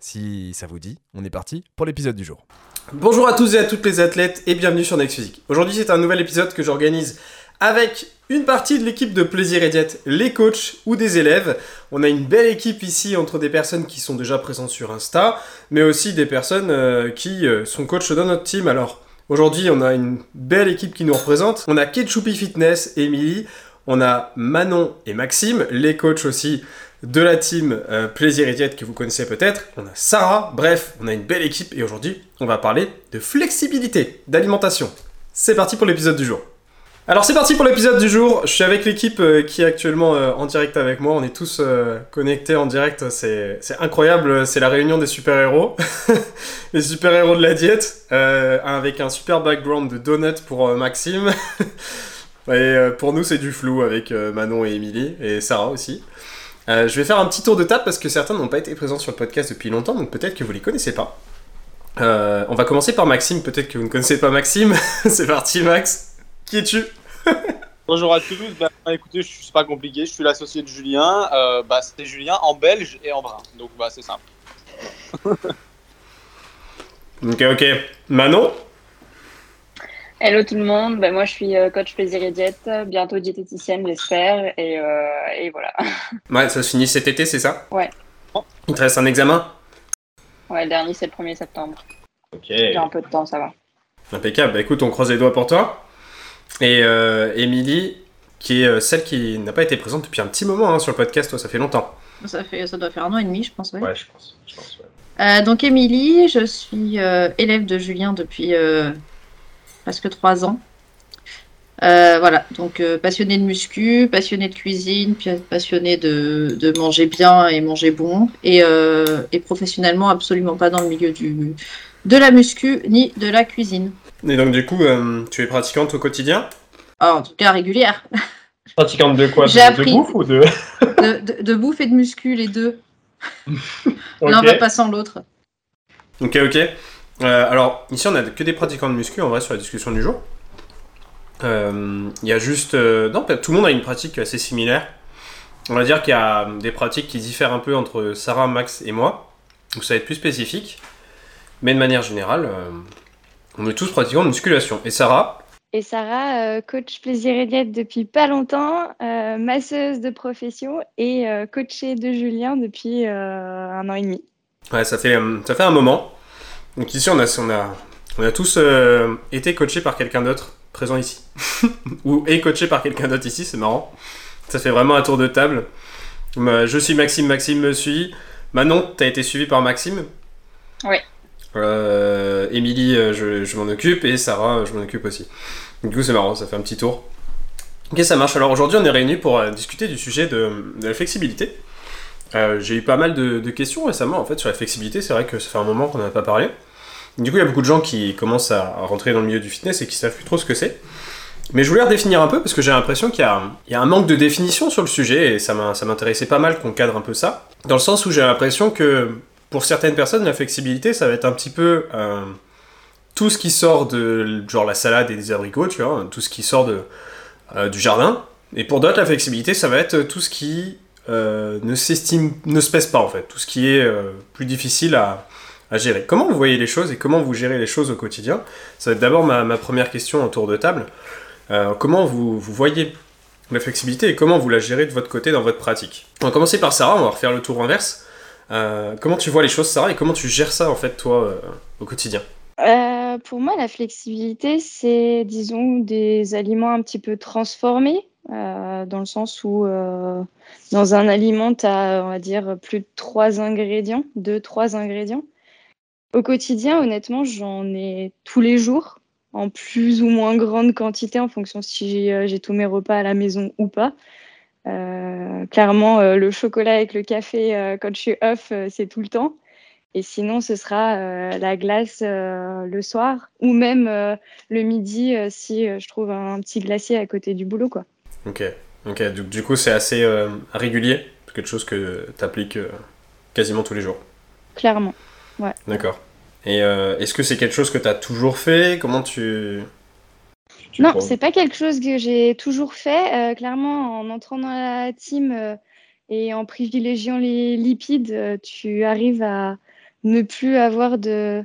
Si ça vous dit, on est parti pour l'épisode du jour. Bonjour à tous et à toutes les athlètes et bienvenue sur Next Physique. Aujourd'hui, c'est un nouvel épisode que j'organise avec une partie de l'équipe de Plaisir et Diète, les coachs ou des élèves. On a une belle équipe ici entre des personnes qui sont déjà présentes sur Insta, mais aussi des personnes euh, qui euh, sont coachs dans notre team. Alors, aujourd'hui, on a une belle équipe qui nous représente. On a Ketchupi Fitness, Émilie, on a Manon et Maxime, les coachs aussi de la team euh, Plaisir et Diète que vous connaissez peut-être. On a Sarah, bref, on a une belle équipe et aujourd'hui on va parler de flexibilité, d'alimentation. C'est parti pour l'épisode du jour. Alors c'est parti pour l'épisode du jour, je suis avec l'équipe euh, qui est actuellement euh, en direct avec moi, on est tous connectés en direct, c'est incroyable, c'est la réunion des super-héros, les super-héros de la diète, avec un super background de donut pour Maxime, et pour nous c'est du flou avec Manon et Émilie, et Sarah aussi. Euh, je vais faire un petit tour de table parce que certains n'ont pas été présents sur le podcast depuis longtemps, donc peut-être que vous les connaissez pas. Euh, on va commencer par Maxime, peut-être que vous ne connaissez pas Maxime. c'est parti Max. Qui es-tu? Bonjour à tous, bah, écoutez, c'est pas compliqué, je suis l'associé de Julien. Euh, bah, c'est Julien en belge et en brun, donc bah, c'est simple. ok, ok. Manon? Hello tout le monde, ben, moi je suis euh, coach plaisir et diète, bientôt diététicienne j'espère, et, euh, et, voilà. Ouais, ça se finit cet été, c'est ça? Ouais. Il te reste un examen? Ouais, le dernier c'est le 1er septembre. Ok. J'ai un peu de temps, ça va. Impeccable, bah écoute, on croise les doigts pour toi. Et euh, Émilie, qui est celle qui n'a pas été présente depuis un petit moment hein, sur le podcast, toi, ça fait longtemps. Ça, fait, ça doit faire un an et demi, je pense. Ouais, ouais je pense. Je pense ouais. donc Émilie, je suis élève de Julien depuis presque trois ans. Euh, voilà, donc euh, passionné de muscu, passionné de cuisine, passionné de, de manger bien et manger bon, et, euh, et, professionnellement absolument pas dans le milieu du, de la muscu ni de la cuisine. Et donc du coup, tu es pratiquante au quotidien? Ah, En tout cas régulière. Pratiquante de quoi? De, bouffe ou de... de, de... bouffe et de muscu, les deux. L'un va pas sans l'autre. Ok, ok. Euh, alors, ici, on n'a que des pratiquants de muscu, en vrai, sur la discussion du jour. Euh, il y a juste... Euh, non, tout le monde a une pratique assez similaire. On va dire qu'il y a des pratiques qui diffèrent un peu entre Sarah, Max et moi. Donc ça va être plus spécifique. Mais de manière générale, on est tous pratiquants de musculation. Et Sarah? Et Sarah, coach plaisir et diète depuis pas longtemps, masseuse de profession et coachée de Julien depuis un an et demi. Ouais, ça fait, ça fait un moment. Donc ici, on a, on a, on a tous euh, été coachés par quelqu'un d'autre présent ici. Ou est coaché par quelqu'un d'autre ici, c'est marrant. Ça fait vraiment un tour de table. Je suis Maxime, Maxime me suit. Manon, t'as été suivi par Maxime Oui. Euh, Émilie, euh, je, m'en occupe. Et Sarah, je m'en occupe aussi. Du coup, c'est marrant, ça fait un petit tour. Ok, ça marche. Alors aujourd'hui, on est réunis pour discuter du sujet de, de la flexibilité. Euh, j'ai eu pas mal de, questions récemment en fait sur la flexibilité. C'est vrai que ça fait un moment qu'on n'en a pas parlé. Du coup, il y a beaucoup de gens qui commencent à rentrer dans le milieu du fitness et qui savent plus trop ce que c'est. Mais je voulais redéfinir un peu parce que j'ai l'impression qu'il y, a un manque de définition sur le sujet et ça m'intéressait pas mal qu'on cadre un peu ça. Dans le sens où j'ai l'impression que pour certaines personnes, la flexibilité, ça va être un petit peu euh, tout ce qui sort de genre la salade et des abricots, tu vois, tout ce qui sort de, euh, du jardin. Et pour d'autres, la flexibilité, ça va être tout ce qui euh, ne s'estime, ne se pèse pas en fait. Tout ce qui est euh, plus difficile à, gérer. Comment vous voyez les choses et comment vous gérez les choses au quotidien? Ça va être d'abord ma, première question en tour de table. Euh, comment vous, voyez la flexibilité et comment vous la gérez de votre côté dans votre pratique? On va commencer par Sarah, on va refaire le tour inverse. comment tu vois les choses Sarah et comment tu gères ça en fait toi au quotidien? Pour moi la flexibilité c'est disons des aliments un petit peu transformés euh, dans le sens où euh, dans un aliment, tu as, on va dire, plus de trois ingrédients, deux, trois ingrédients. Au quotidien, honnêtement, j'en ai tous les jours, en plus ou moins grande quantité, en fonction si j'ai euh, tous mes repas à la maison ou pas. clairement, le chocolat avec le café, quand je suis off, c'est tout le temps. Et sinon, ce sera la glace le soir ou même le midi si je trouve un petit glacier à côté du boulot. Quoi. Ok, ok. Du, du coup, c'est assez régulier, quelque chose que tu appliques quasiment tous les jours. Clairement, ouais. D'accord. Et est-ce que c'est quelque chose que tu as toujours fait? Comment tu non, c'est pas quelque chose que j'ai toujours fait. Euh, clairement, en entrant dans la team euh, et en privilégiant les lipides, euh, tu arrives à ne plus avoir de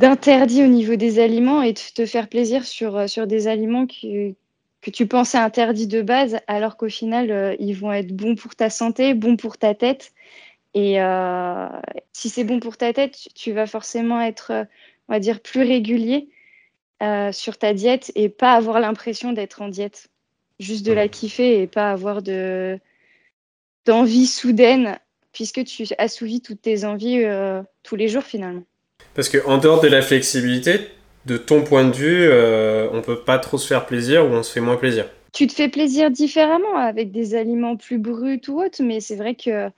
d'interdit au niveau des aliments et te faire plaisir sur, sur des aliments que, que tu pensais interdits de base, alors qu'au final, ils vont être bons pour ta santé, bons pour ta tête. Et si c'est bon pour ta tête, tu vas forcément être, on va dire, plus régulier. Euh, sur ta diète et pas avoir l'impression d'être en diète. Juste de la kiffer et pas avoir de d'envie soudaine puisque tu assouvis toutes tes envies euh, tous les jours finalement. Parce qu'en dehors de la flexibilité, de ton point de vue, euh, on peut pas trop se faire plaisir ou on se fait moins plaisir. Tu te fais plaisir différemment avec des aliments plus bruts ou autres, mais c'est vrai que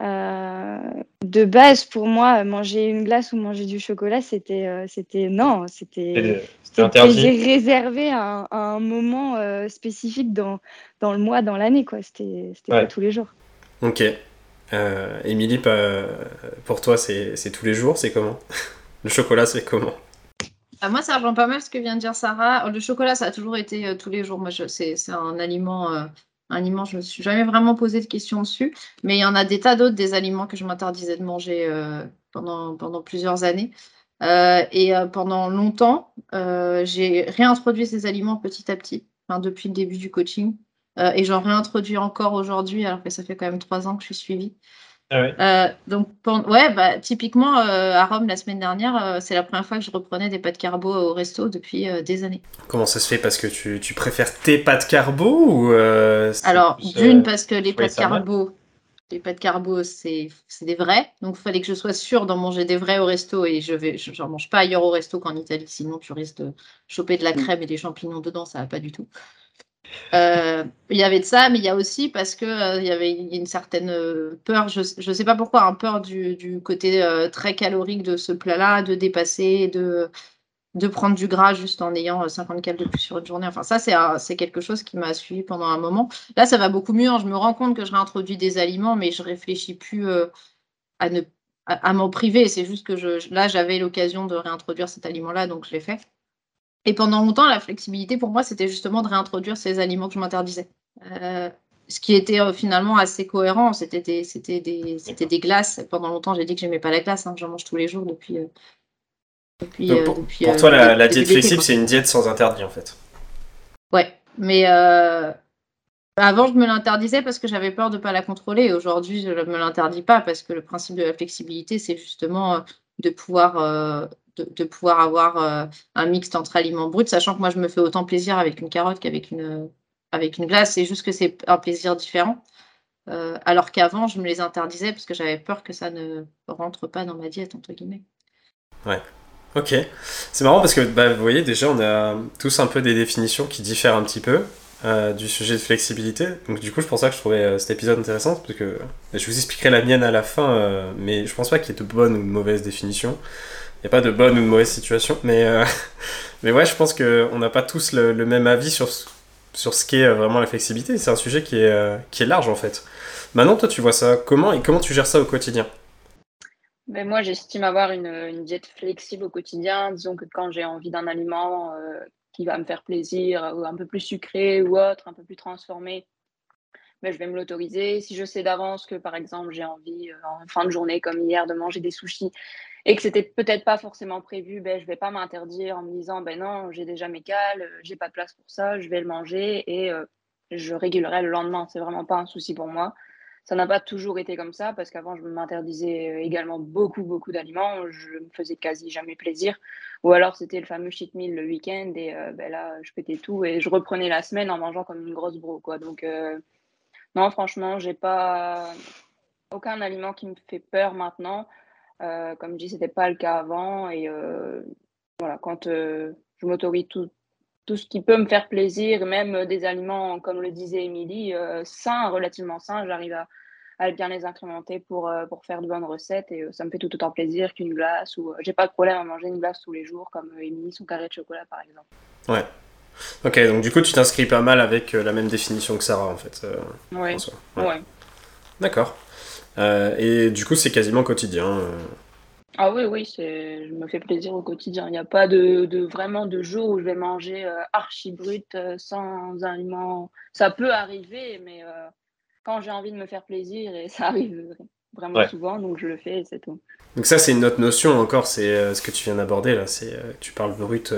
euh, de base, pour moi, manger une glace ou manger du chocolat, c'était, euh, c'était non, c'était, interdit. réservé à, un moment euh, spécifique dans, dans le mois, dans l'année, quoi. C'était, c'était pas tous les jours. Ok. Émilie, pour toi, c'est, c'est tous les jours, c'est comment? Le chocolat, c'est comment? Ah, moi, ça rejoint pas mal ce que vient de dire Sarah. Le chocolat, ça a toujours été tous les jours. Moi, c'est, un aliment aliments, je me suis jamais vraiment posé de questions dessus. Mais il y en a des tas d'autres, des aliments que je m'interdisais de manger euh, pendant, pendant plusieurs années. Euh, et euh, pendant longtemps, j'ai réintroduit ces aliments petit à petit, depuis le début du coaching. et j'en réintroduis encore aujourd'hui, alors que ça fait quand même trois ans que je suis suivie. Ah euh, donc, ouais, bah, typiquement, euh, à Rome, la semaine dernière, euh, c'est la première fois que je reprenais des pâtes carbo au resto depuis des années. Comment ça se fait? Parce que tu, tu préfères tes pâtes carbo ou Alors, d'une, parce que les pâtes carbo, les pâtes carbo, c'est des vrais. Donc, il fallait que je sois sûre d'en manger des vrais au resto et je vais, j'en mange pas ailleurs au resto qu'en Italie. Sinon, tu risques de choper de la mm. crème et des champignons dedans, ça va pas du tout. Euh, il y avait de ça, mais il y a aussi parce que euh, y avait une certaine euh, peur, je ne sais pas pourquoi, un peur du, du côté très calorique de ce plat-là, de dépasser, de, de prendre du gras juste en ayant 50 calories de plus sur une journée. Enfin, ça, c'est quelque chose qui m'a suivi pendant un moment. Là, ça va beaucoup mieux. Hein. Je me rends compte que je réintroduis des aliments, mais je réfléchis plus à ne à, m'en priver. C'est juste que je, là, j'avais l'occasion de réintroduire cet aliment-là, donc je l'ai fait. Et pendant longtemps, la flexibilité, pour moi, c'était justement de réintroduire ces aliments que je m'interdisais. Euh, ce qui était euh, finalement assez cohérent. C'était des, c'était des, des glaces. Pendant longtemps, j'ai dit que j'aimais pas la glace. Hein. J'en mange tous les jours depuis. Euh, pour, toi, la, diète flexible, c'est une diète sans interdit, en fait. Ouais, mais avant, je me l'interdisais parce que j'avais peur de ne pas la contrôler. Aujourd'hui, je ne me l'interdis pas parce que le principe de la flexibilité, c'est justement de pouvoir de, pouvoir avoir euh, un mix entre aliments bruts, sachant que moi, je me fais autant plaisir avec une carotte qu'avec une, avec une glace. C'est juste que c'est un plaisir différent. Euh, alors qu'avant, je me les interdisais parce que j'avais peur que ça ne rentre pas dans ma diète, entre guillemets. Ouais. Ok. C'est marrant parce que bah, vous voyez, déjà, on a tous un peu des définitions qui diffèrent un petit peu. Euh, du sujet de flexibilité. Donc du coup, je pense que je trouvais cet épisode intéressant parce que je vous expliquerai la mienne à la fin, mais je pense pas qu'il y ait de bonnes ou de mauvaises définitions n'y a pas de bonne ou de mauvaise situation. Mais, euh, mais ouais, je pense qu'on n'a pas tous le, même avis sur, sur ce qu'est euh, vraiment la flexibilité. C'est un sujet qui est, euh, qui est large en fait. Maintenant, toi, tu vois ça comment et comment tu gères ça au quotidien? Ben moi, j'estime avoir une, une, diète flexible au quotidien. Disons que quand j'ai envie d'un aliment qui va me faire plaisir, ou un peu plus sucré ou autre, un peu plus transformé, ben, je vais me l'autoriser. Si je sais d'avance que, par exemple, j'ai envie en fin de journée, comme hier, de manger des sushis, et que c'était peut-être pas forcément prévu, ben, je vais pas m'interdire en me disant ben non, j'ai déjà mes cales, euh, j'ai pas de place pour ça, je vais le manger et euh, je régulerai le lendemain. C'est vraiment pas un souci pour moi. Ça n'a pas toujours été comme ça parce qu'avant je m'interdisais euh, également beaucoup beaucoup d'aliments, je me faisais quasi jamais plaisir. Ou alors c'était le fameux cheat meal le week-end et ben là je pétais tout et je reprenais la semaine en mangeant comme une grosse bro quoi. Donc non franchement j'ai pas aucun aliment qui me fait peur maintenant. Euh, comme je dis, c'était pas le cas avant. Et euh, voilà, quand euh, je m'autorise tout, tout ce qui peut me faire plaisir, même des aliments, comme le disait Émilie, sains, relativement sains, j'arrive à, à bien les incrémenter pour, pour faire de bonnes recettes. Et ça me fait tout autant plaisir qu'une glace. Ou j'ai pas de problème à manger une glace tous les jours, comme Émilie, son carré de chocolat, par exemple. Ouais. Ok, donc du coup, tu t'inscris pas mal avec la même définition que Sarah, en fait. ouais. ouais. D'accord. Et du coup, c'est quasiment quotidien. Ah oui, oui, je me fais plaisir au quotidien. Il n'y a pas de, de, vraiment de jour où je vais manger euh, archi brut euh, sans aliments. Ça peut arriver, mais euh, quand j'ai envie de me faire plaisir, et ça arrive vraiment souvent, donc je le fais et c'est tout. Donc ça, c'est une autre notion encore, c'est ce que tu viens d'aborder là. C'est tu parles brut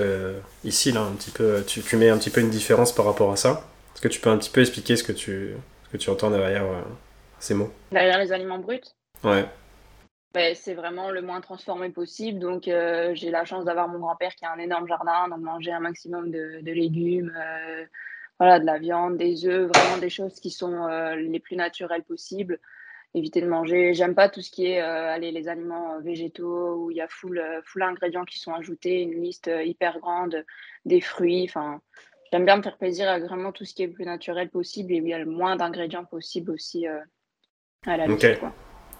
ici là, un petit peu. Tu, tu, mets un petit peu une différence par rapport à ça. Est-ce que tu peux un petit peu expliquer ce que tu, ce que tu entends derrière ces mots Derrière les aliments bruts Ouais. Ben, c'est vraiment le moins transformé possible. Donc, euh, j'ai la chance d'avoir mon grand-père qui a un énorme jardin, donc manger un maximum de, légumes, euh, voilà, de la viande, des œufs, vraiment des choses qui sont euh, les plus naturelles possibles. Éviter de manger. J'aime pas tout ce qui est allez, les aliments végétaux où il y a full, full ingrédients qui sont ajoutés, une liste hyper grande des fruits. Enfin, j'aime bien me faire plaisir avec vraiment tout ce qui est le plus naturel possible et où il y a le moins d'ingrédients possible aussi à la.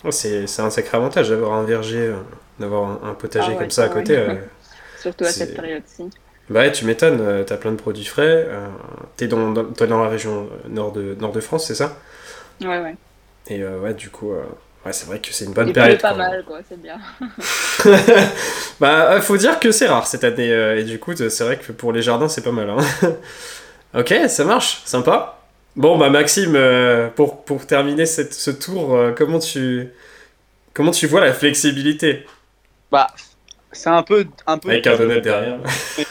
Oh, c'est un sacré avantage d'avoir un verger, euh, d'avoir un, potager ah comme ça à côté. Euh, Surtout à cette période-ci. Bah ouais, tu m'étonnes, euh, t'as plein de produits frais. T'es dans, dans, dans, la région nord de, nord de France, c'est ça? Ouais, ouais. Et ouais, du coup, ouais, c'est vrai que c'est une bonne période. C'est pas mal, quoi, c'est bien. bah, faut dire que c'est rare cette année. et du coup, c'est vrai que pour les jardins, c'est pas mal. Hein. ok, ça marche, sympa. Bon, bah Maxime, euh, pour, pour terminer cette, ce tour, euh, comment, tu, comment tu vois la flexibilité? Bah, c'est un peu, un peu. Avec un donut derrière.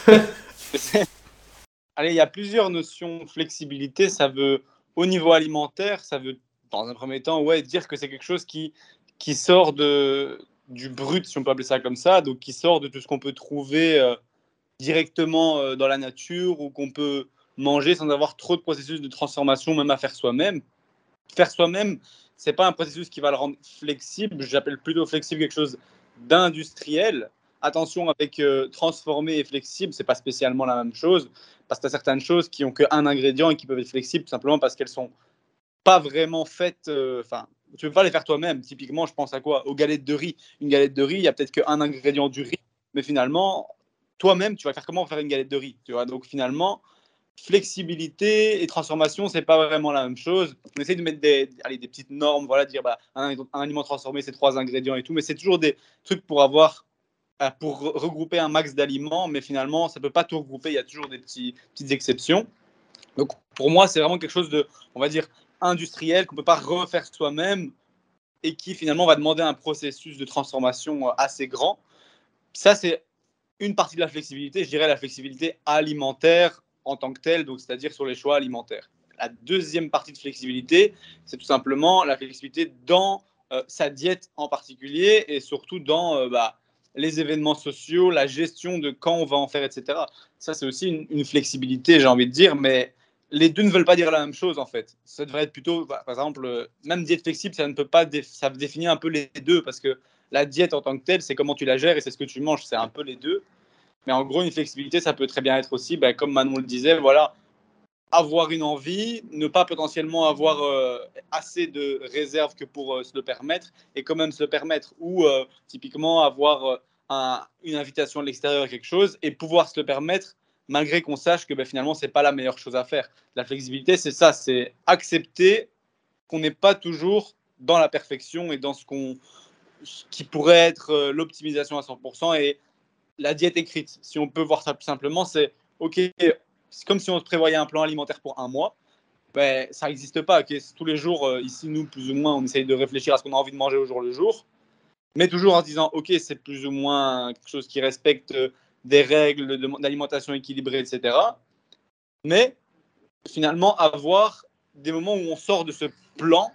Allez, il y a plusieurs notions flexibilité. Ça veut, au niveau alimentaire, ça veut, dans un premier temps, ouais, dire que c'est quelque chose qui, qui sort de, du brut, si on peut appeler ça comme ça, donc qui sort de tout ce qu'on peut trouver euh, directement dans la nature ou qu'on peut manger sans avoir trop de processus de transformation, même à faire soi-même. Faire soi-même, c'est pas un processus qui va le rendre flexible. J'appelle plutôt flexible quelque chose d'industriel. Attention avec euh, transformer et flexible, c'est pas spécialement la même chose parce que tu as certaines choses qui ont qu'un ingrédient et qui peuvent être flexibles tout simplement parce qu'elles sont pas vraiment faites. Euh, enfin, tu peux pas les faire toi-même. Typiquement, je pense à quoi? Aux galettes de riz. Une galette de riz, il y a peut-être qu'un ingrédient du riz, mais finalement, toi-même, tu vas faire comment faire une galette de riz? Tu vois? Donc finalement, flexibilité et transformation, c'est pas vraiment la même chose. On essaie de mettre des, allez, des petites normes, voilà, dire bah, un, aliment transformé, c'est trois ingrédients et tout, mais c'est toujours des trucs pour avoir, euh, pour regrouper un max d'aliments, mais finalement, ça peut pas tout regrouper. Il y a toujours des petites exceptions. Donc, pour moi, c'est vraiment quelque chose de, on va dire, industriel qu'on peut pas refaire soi-même et qui finalement va demander un processus de transformation euh, assez grand. Ça, c'est une partie de la flexibilité, je dirais la flexibilité alimentaire en tant que tel, c'est-à-dire sur les choix alimentaires. La deuxième partie de flexibilité, c'est tout simplement la flexibilité dans euh, sa diète en particulier et surtout dans euh, bah, les événements sociaux, la gestion de quand on va en faire, etc. Ça, c'est aussi une, flexibilité, j'ai envie de dire, mais les deux ne veulent pas dire la même chose en fait. Ça devrait être plutôt, bah, par exemple, euh, même diète flexible, ça ne peut pas, ça définit un peu les deux parce que la diète en tant que telle, c'est comment tu la gères et c'est ce que tu manges, c'est un peu les deux. Mais en gros, une flexibilité, ça peut très bien être aussi, ben, comme Manon le disait, voilà, avoir une envie, ne pas potentiellement avoir euh, assez de réserve que pour euh, se le permettre, et quand même se le permettre, ou euh, typiquement avoir une invitation de l'extérieur à quelque chose, et pouvoir se le permettre malgré qu'on sache que ben, finalement, ce n'est pas la meilleure chose à faire. La flexibilité, c'est ça, c'est accepter qu'on n'est pas toujours dans la perfection et dans ce, qu'on, qui pourrait être l'optimisation à 100%, et la diète écrite, si on peut voir ça plus simplement, c'est OK, c'est comme si on prévoyait un plan alimentaire pour un mois. Ben, ça n'existe pas. Tous les jours, euh, ici, nous, plus ou moins, on essaye de réfléchir à ce qu'on a envie de manger au jour le jour, mais toujours en se disant OK, c'est plus ou moins quelque chose qui respecte des règles d'alimentation équilibrée, etc. Mais finalement, avoir des moments où on sort de ce plan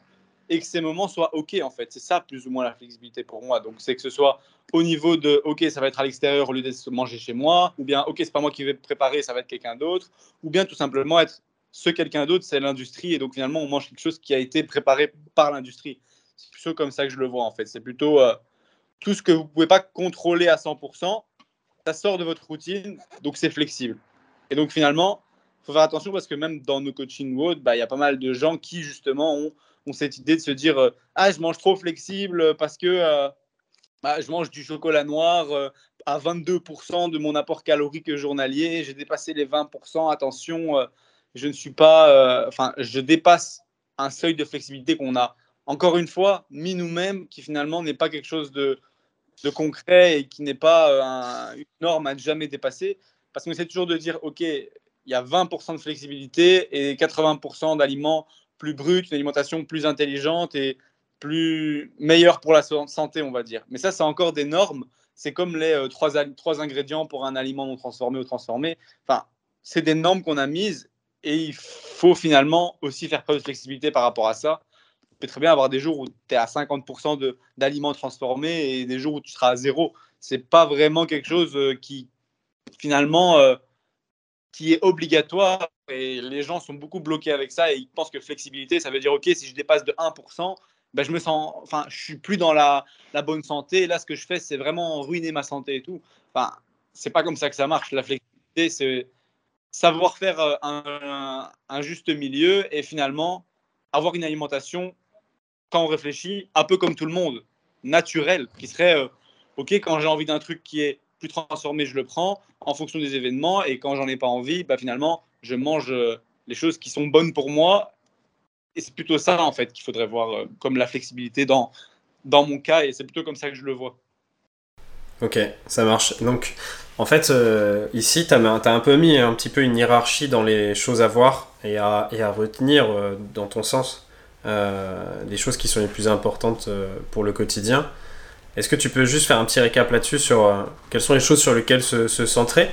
et que ces moments soient OK, en fait. C'est ça, plus ou moins, la flexibilité pour moi. Donc, c'est que ce soit au niveau de OK, ça va être à l'extérieur au lieu d'être manger chez moi, ou bien OK, c'est pas moi qui vais préparer, ça va être quelqu'un d'autre, ou bien tout simplement être ce quelqu'un d'autre, c'est l'industrie, et donc finalement, on mange quelque chose qui a été préparé par l'industrie. C'est plutôt comme ça que je le vois, en fait. C'est plutôt euh, tout ce que vous pouvez pas contrôler à 100%, ça sort de votre routine, donc c'est flexible. Et donc, finalement, faut faire attention parce que même dans nos coaching WOD, bah, il y a pas mal de gens qui, justement, ont ont cette idée de se dire euh, Ah, je mange trop flexible parce que euh, bah, je mange du chocolat noir euh, à 22% de mon apport calorique journalier, j'ai dépassé les 20%, attention, je ne suis pas, enfin, je dépasse un seuil de flexibilité qu'on a, encore une fois, mis nous-mêmes, qui finalement n'est pas quelque chose de, concret et qui n'est pas un- une norme à ne jamais dépasser, parce qu'on essaie toujours de dire, OK, il y a 20% de flexibilité et 80% d'aliments plus bruts, une alimentation plus intelligente et plus meilleure pour la santé, on va dire. Mais ça, c'est encore des normes. C'est comme les euh, trois, trois ingrédients pour un aliment non transformé ou transformé. Enfin, c'est des normes qu'on a mises et il faut finalement aussi faire preuve de flexibilité par rapport à ça. Tu peux très bien avoir des jours où tu es à 50% de- d'aliments transformés et des jours où tu seras à zéro. C'est pas vraiment quelque chose euh, qui, finalement, euh, qui est obligatoire et les gens sont beaucoup bloqués avec ça et ils pensent que flexibilité, ça veut dire, OK, si je dépasse de 1%, ben, je me sens, enfin, je suis plus dans la, la bonne santé. Là, ce que je fais, c'est vraiment ruiner ma santé et tout. Enfin, c'est pas comme ça que ça marche. La flexibilité, c'est savoir faire euh, un, un- un juste milieu et finalement avoir une alimentation, quand on réfléchit, un peu comme tout le monde, naturelle, qui serait, euh, OK, quand j'ai envie d'un truc qui est plus transformé, je le prends en fonction des événements. Et quand j'en ai pas envie, bah, finalement, je mange euh, les choses qui sont bonnes pour moi. Et c'est plutôt ça, en fait, qu'il faudrait voir euh, comme la flexibilité dans, dans mon cas. Et c'est plutôt comme ça que je le vois. Ok, ça marche. Donc, en fait, euh, ici, tu as, un peu mis un petit peu une hiérarchie dans les choses à voir et à, et à retenir, dans ton sens, euh, les choses qui sont les plus importantes pour le quotidien. Est-ce que tu peux juste faire un petit récap là-dessus sur quelles sont les choses sur lesquelles se centrer?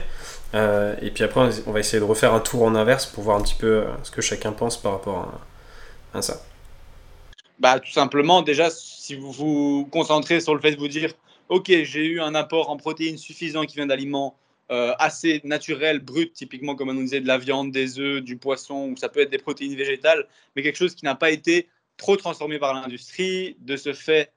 Euh, Et puis après, on va essayer de refaire un tour en inverse pour voir un petit peu euh, ce que chacun pense par rapport à, ça. Bah, tout simplement, déjà, si vous vous concentrez sur le fait de vous dire, OK, j'ai eu un apport en protéines suffisant qui vient d'aliments euh, assez naturels, bruts, typiquement comme on disait de la viande, des œufs, du poisson, ou ça peut être des protéines végétales, mais quelque chose qui n'a pas été trop transformé par l'industrie. De ce fait,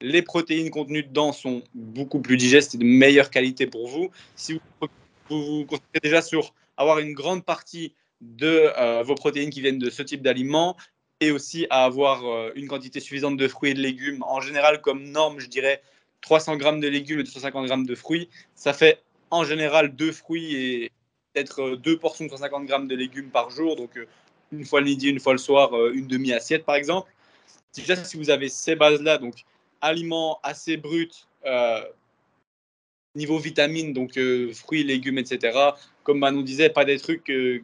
les protéines contenues dedans sont beaucoup plus digestes et de meilleure qualité pour vous. Si vous vous, vous concentrez déjà sur avoir une grande partie de euh, vos protéines qui viennent de ce type d'aliments, et aussi à avoir euh, une quantité suffisante de fruits et de légumes. En général, comme norme, je dirais 300 grammes de légumes et 250 grammes de fruits. Ça fait en général deux fruits et peut-être euh, deux portions de 150 grammes de légumes par jour. Donc, une fois le midi, une fois le soir, une demi-assiette par exemple. Déjà, si vous avez ces bases-là, donc aliments assez bruts, niveau vitamines, donc euh, fruits, légumes, etc. Comme Manon disait, pas des trucs, euh,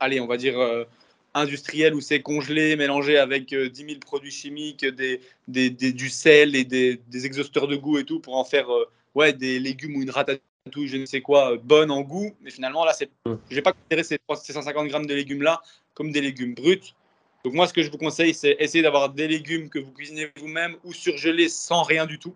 allez, on va dire euh, industriels où c'est congelé, mélangé avec euh, 10 000 produits chimiques, des, des, des- du sel et des, des exhausteurs de goût et tout pour en faire euh, ouais, des légumes ou une ratatouille, je ne sais quoi, euh, bonne en goût. Mais finalement, là, c'est, Mm. je vais pas considérer ces, 300 ces 150 grammes de légumes-là comme des légumes bruts. Donc moi, ce que je vous conseille, c'est essayer d'avoir des légumes que vous cuisinez vous-même ou surgelés sans rien du tout.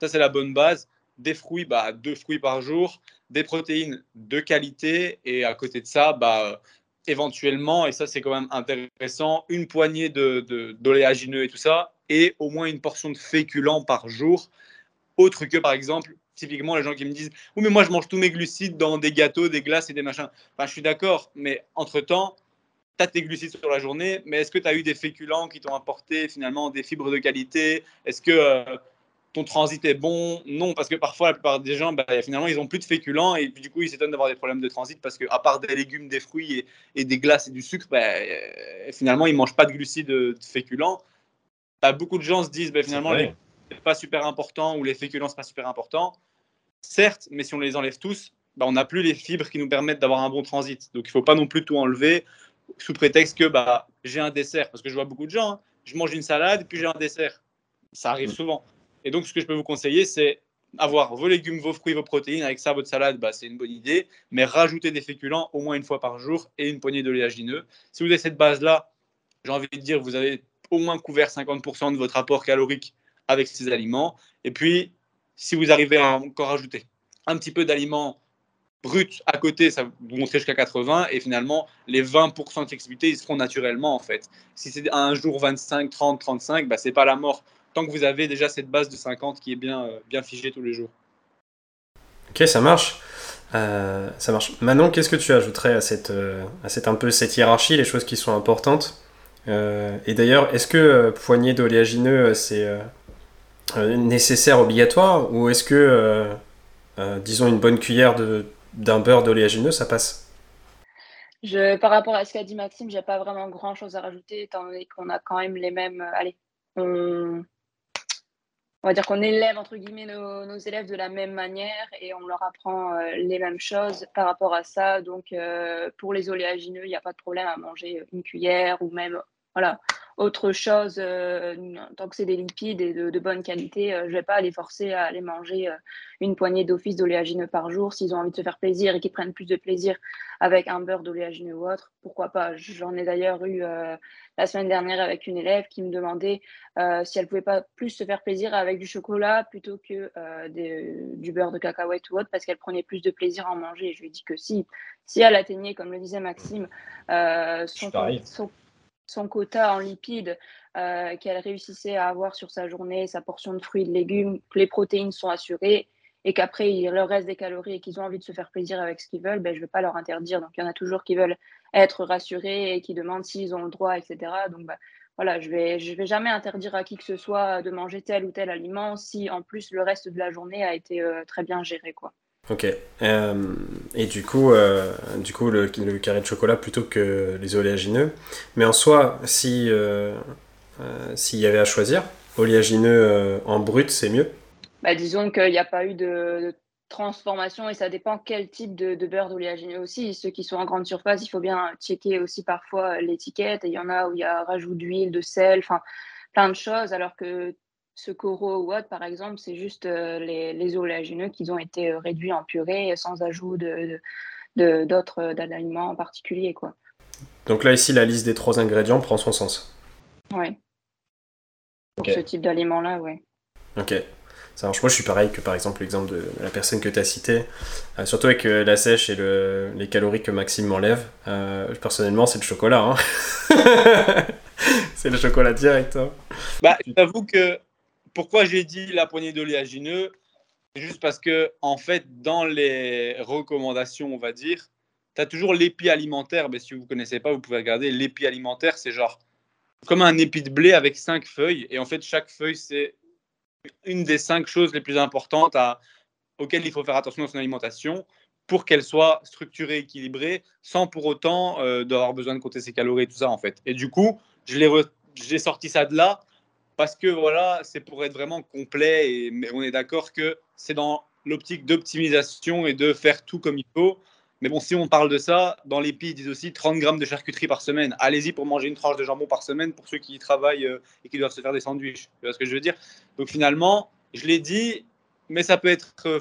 Ça, c'est la bonne base. Des fruits, bah, deux fruits par jour. Des protéines de qualité. Et à côté de ça, bah, éventuellement, et ça c'est quand même intéressant, une poignée de, de- d'oléagineux et tout ça, et au moins une portion de féculents par jour. Autre que par exemple, typiquement les gens qui me disent Oui, mais moi je mange tous mes glucides dans des gâteaux, des glaces et des machins. Enfin, je suis d'accord, mais entre-temps, tu as tes glucides sur la journée, mais est-ce que tu as eu des féculents qui t'ont apporté finalement des fibres de qualité? Est-ce que euh, ton transit est bon? Non, parce que parfois, la plupart des gens, bah, finalement, ils ont plus de féculents et puis, du coup, ils s'étonnent d'avoir des problèmes de transit parce qu'à part des légumes, des fruits et, et des glaces et du sucre, bah, euh, finalement, ils mangent pas de glucides, de, de féculents. Bah, beaucoup de gens se disent, finalement, les c'est pas super important ou les féculents, c'est pas super important. Certes, mais si on les enlève tous, on n'a plus les fibres qui nous permettent d'avoir un bon transit. Donc, il faut pas non plus tout enlever sous prétexte que bah, j'ai un dessert. Parce que je vois beaucoup de gens, hein, je mange une salade, puis j'ai un dessert. Ça arrive souvent. Et donc, ce que je peux vous conseiller, c'est avoir vos légumes, vos fruits, vos protéines. Avec ça, votre salade, bah, c'est une bonne idée. Mais rajouter des féculents au moins une fois par jour et une poignée d'oléagineux. Si vous avez cette base-là, j'ai envie de dire, vous avez au moins couvert 50% de votre apport calorique avec ces aliments. Et puis, si vous arrivez à encore ajouter un petit peu d'aliments bruts à côté, ça vous montrer jusqu'à 80. Et finalement, les 20% de flexibilité, ils se feront naturellement, en fait. Si c'est un jour 25, 30, 35, bah, c'est pas la mort. Tant que vous avez déjà cette base de 50 qui est bien, euh, bien figée tous les jours. Ok, ça marche. Euh, ça marche. Manon, qu'est-ce que tu ajouterais à cette, euh, à cette un peu cette hiérarchie, les choses qui sont importantes et d'ailleurs, est-ce que poignée d'oléagineux, c'est nécessaire, obligatoire, ou est-ce que, disons, une bonne cuillère d'un beurre d'oléagineux, ça passe? Je, par rapport à ce qu'a dit Maxime, j'ai pas vraiment grand chose à rajouter, étant donné qu'on a quand même les mêmes. allez, on, on va dire qu'on élève entre guillemets nos, élèves de la même manière et on leur apprend euh, les mêmes choses par rapport à ça. Donc euh, pour les oléagineux, il n'y a pas de problème à manger une cuillère ou même voilà autre chose, euh, tant que c'est des lipides et de, bonne qualité, euh, je ne vais pas les forcer à aller manger euh, une poignée d'office d'oléagineux par jour. S'ils ont envie de se faire plaisir et qu'ils prennent plus de plaisir avec un beurre d'oléagineux ou autre, pourquoi pas? J'en ai d'ailleurs eu la semaine dernière avec une élève qui me demandait si elle ne pouvait pas plus se faire plaisir avec du chocolat plutôt que du beurre de cacahuète ou autre, parce qu'elle prenait plus de plaisir à en manger. Et je lui ai dit que si, si elle atteignait, comme le disait Maxime, son, son son quota en lipides euh, qu'elle réussissait à avoir sur sa journée, sa portion de fruits et de légumes, que les protéines sont assurées et qu'après il leur reste des calories et qu'ils ont envie de se faire plaisir avec ce qu'ils veulent, ben, je ne vais pas leur interdire. Donc il y en a toujours qui veulent être rassurés et qui demandent s'ils ont le droit, etc. Donc ben, voilà, je ne vais, jamais interdire à qui que ce soit de manger tel ou tel aliment si en plus le reste de la journée a été euh, très bien géré. Quoi. Ok. Euh, et du coup, euh, du coup le, carré de chocolat plutôt que les oléagineux. Mais en soi, si euh, s'il y avait à choisir, oléagineux en brut, c'est mieux bah, Disons qu'il n'y a pas eu de, transformation et ça dépend quel type de, beurre d'oléagineux aussi. Ceux qui sont en grande surface, il faut bien checker aussi parfois l'étiquette. il y en a où il y a rajout d'huile, de sel, enfin plein de choses. Alors que ce coro ou autre, par exemple, c'est juste euh, les, les, oléagineux qui ont été euh, réduits en purée sans ajout de, d'autres euh, aliments en particulier. Quoi. Donc là, ici, la liste des trois ingrédients prend son sens. Oui. Pour ce type d'aliment-là, oui. Ok. Ça marche. Moi, je suis pareil que par exemple l'exemple de la personne que tu as citée, surtout avec la sèche et le, les calories que Maxime m'enlève. personnellement, c'est le chocolat. Hein. c'est le chocolat direct. Hein. Bah, j'avoue que pourquoi j'ai dit la poignée d'oléagineux C'est juste parce que, en fait, dans les recommandations, on va dire, tu as toujours l'épi alimentaire. Mais si vous ne connaissez pas, vous pouvez regarder. L'épi alimentaire, c'est genre comme un épi de blé avec cinq feuilles. Et en fait, chaque feuille, c'est une des cinq choses les plus importantes auxquelles il faut faire attention dans son alimentation pour qu'elle soit structurée, équilibrée, sans pour autant euh, d'avoir besoin de compter ses calories et tout ça, en fait. Et du coup, j'ai sorti ça de là parce que voilà, c'est pour être vraiment complet. Et, mais on est d'accord que c'est dans l'optique d'optimisation et de faire tout comme il faut. Mais bon, si on parle de ça, dans l'épi, ils disent aussi 30 grammes de charcuterie par semaine. Allez-y pour manger une tranche de jambon par semaine pour ceux qui travaillent euh, et qui doivent se faire des sandwichs. Tu vois ce que je veux dire? Donc finalement, je l'ai dit, mais ça peut être. Euh,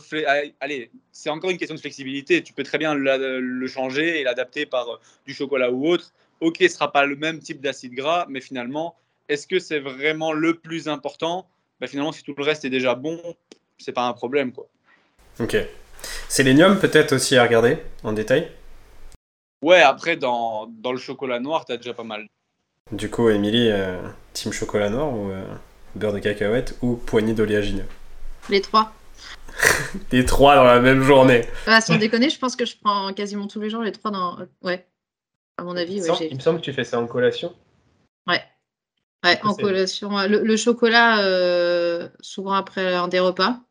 allez, c'est encore une question de flexibilité. Tu peux très bien le changer et l'adapter par euh, du chocolat ou autre. Ok, ce ne sera pas le même type d'acide gras, mais finalement, est-ce que c'est vraiment le plus important? Bah, Finalement, si tout le reste est déjà bon, c'est pas un problème. quoi. Ok. Sélénium, peut-être aussi à regarder en détail? Ouais, après, dans, dans le chocolat noir, tu as déjà pas mal. Du coup, Émilie, euh, team chocolat noir ou euh, beurre de cacahuète ou poignée d'oléagineux? Les trois. les trois dans la même journée. Ah, sans déconner, je pense que je prends quasiment tous les jours les trois dans. Ouais. À mon avis, ouais, il me semble que tu fais ça en collation? Ouais. Ouais, en collation. Le, chocolat, euh, souvent après un des repas.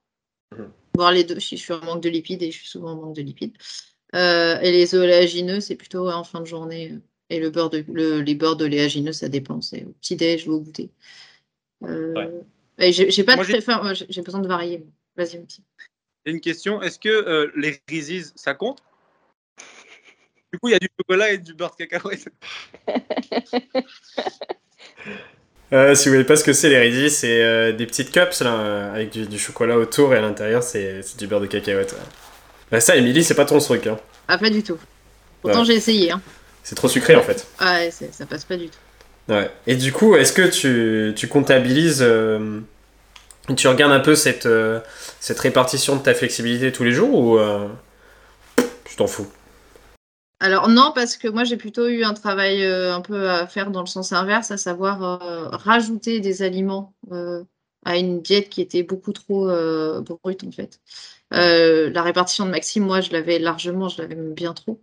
Mhm. Voir les deux, si je suis en manque de lipides et je suis souvent en manque de lipides. Euh, et les oléagineux, c'est plutôt en fin de journée. Et le beurre de, les beurres d'oléagineux, ça dépend. C'est au petit-déj ou au goûter. Euh, j'ai pas j'ai besoin de varier. Vas-y, petit. J'ai une question. Est-ce que les Reese's, ça compte? Du coup, il y a du chocolat et du beurre de cacahuète. Euh, si vous voyez pas ce que c'est les c'est euh, des petites cups là, avec du, chocolat autour et à l'intérieur c'est du beurre de cacahuète. Bah ça, Émilie, c'est pas ton truc. Hein. Ah, pas du tout. Pourtant, j'ai essayé. Hein. C'est trop sucré en fait. Ah, ouais, ça passe pas du tout. Ouais. Et du coup, est-ce que tu, tu comptabilises, euh, tu regardes un peu cette, cette répartition de ta flexibilité tous les jours ou tu t'en fous? Alors non, parce que moi j'ai plutôt eu un travail euh, un peu à faire dans le sens inverse, à savoir euh, rajouter des aliments euh, à une diète qui était beaucoup trop brute en fait. la répartition de Maxime, moi je l'avais largement, je l'avais bien trop.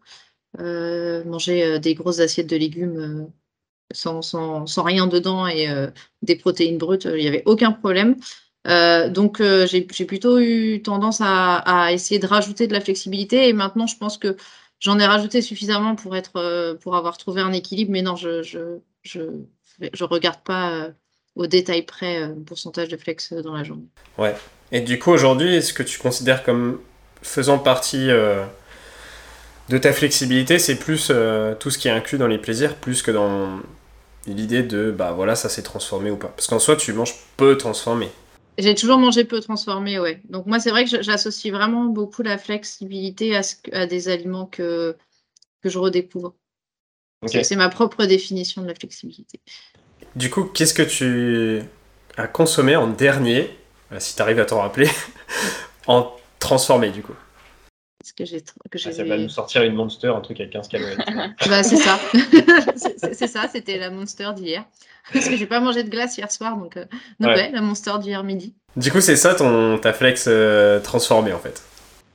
manger des grosses assiettes de légumes sans, rien dedans et des protéines brutes, il n'y avait aucun problème. Donc, j'ai plutôt eu tendance à essayer de rajouter de la flexibilité. Et maintenant, je pense que j'en ai rajouté suffisamment pour, être, euh, pour avoir trouvé un équilibre. Mais non, je je, je, je regarde pas euh, au détail près euh, le pourcentage de flex dans la journée. Et du coup, aujourd'hui, est-ce que tu considères comme faisant partie de ta flexibilité, c'est plus tout ce qui est inclus dans les plaisirs, plus que dans l'idée de bah voilà, ça s'est transformé ou pas? Parce qu'en soi, tu manges peu transformé. J'ai toujours mangé peu transformé, ouais. Donc moi, c'est vrai que j'associe vraiment beaucoup la flexibilité à, ce que- à des aliments que, que je redécouvre. C'est c'est ma propre définition de la flexibilité. Du coup, qu'est-ce que tu as consommé en dernier, euh, si tu arrives à t'en rappeler, en transformé du coup? Est-ce que j'ai que j'ai Ah, Ça va nous sortir une Monster, un truc à 15 calories. Bah, c'est ça. C'est- ça, c'était la Monster d'hier. Parce que j'ai pas mangé de glace hier soir, donc, euh, donc Ouais. ouais. la Monster d'hier midi. du coup, c'est ça ton, ta flex euh, transformée en fait.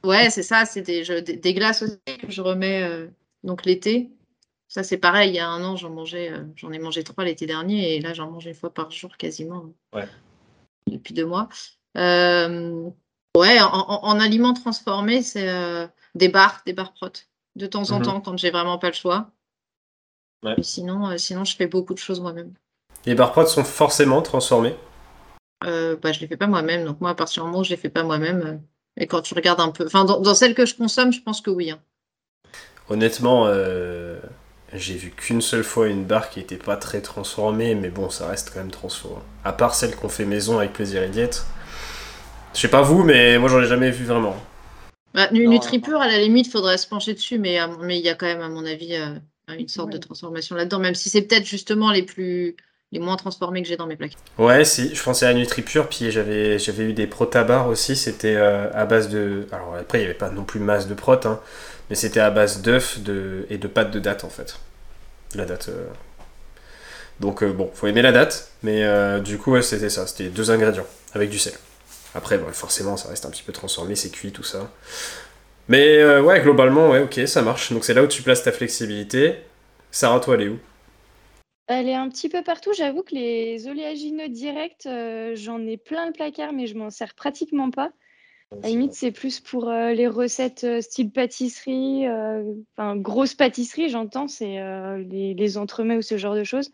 Ouais, c'est ça, c'est des, je- des, des glaces aussi que je remets euh, donc l'été. Ça, c'est pareil, il y a un an, j'en mangeais, euh, j'en ai mangé trois l'été dernier, et là, j'en mange une fois par jour quasiment. Ouais. Depuis deux mois. Euh, ouais, en, en- en aliments transformés, c'est euh, des bars, des bars prot. De temps en Mhm. temps, quand j'ai vraiment pas le choix. Ouais. Mais sinon, euh, sinon, je fais beaucoup de choses moi-même. Les bar prods sont forcément transformés. Euh, bah, je les fais pas moi-même, donc moi, à partir du moment où je les fais pas moi-même, euh, et quand tu regardes un peu, enfin, dans, dans celles que je consomme, je pense que oui. hein. Honnêtement, j'ai vu qu'une seule fois une barre qui était pas très transformée, mais bon, ça reste quand même transformé. À part celle qu'on fait maison avec plaisir et diète. Je sais pas vous, mais moi j'en ai jamais vu vraiment. Bah, NutriPure, à la limite, il faudrait se pencher dessus, mais mon- mais il y a quand même, à mon avis, euh, une sorte de transformation là-dedans, même si c'est peut-être justement les plus les moins transformés que j'ai dans mes plaques. Ouais, si, je pensais à NutriPure, puis j'avais j'avais eu des protabars aussi, c'était euh, à base de... Alors après, il n'y avait pas non plus masse de prot, hein, mais c'était à base d'œufs de... et de pâte de date en fait. La date... euh. Donc euh, bon, faut aimer la date, mais euh, du coup, ouais, c'était ça, c'était deux ingrédients, avec du sel. Après, bon, forcément, ça reste un petit peu transformé, c'est cuit, tout ça. Mais euh, ouais, globalement, ouais, ok, ça marche. Donc c'est là où tu places ta flexibilité. Sarah, toi, elle est où? Elle est un petit peu partout. J'avoue que les oléagineux directs, euh, j'en ai plein le placard, mais je m'en sers pratiquement pas. À la limite, c'est plus pour euh, les recettes euh, style pâtisserie, euh, enfin grosse pâtisserie, j'entends, c'est euh, les, les entremets ou ce genre de choses.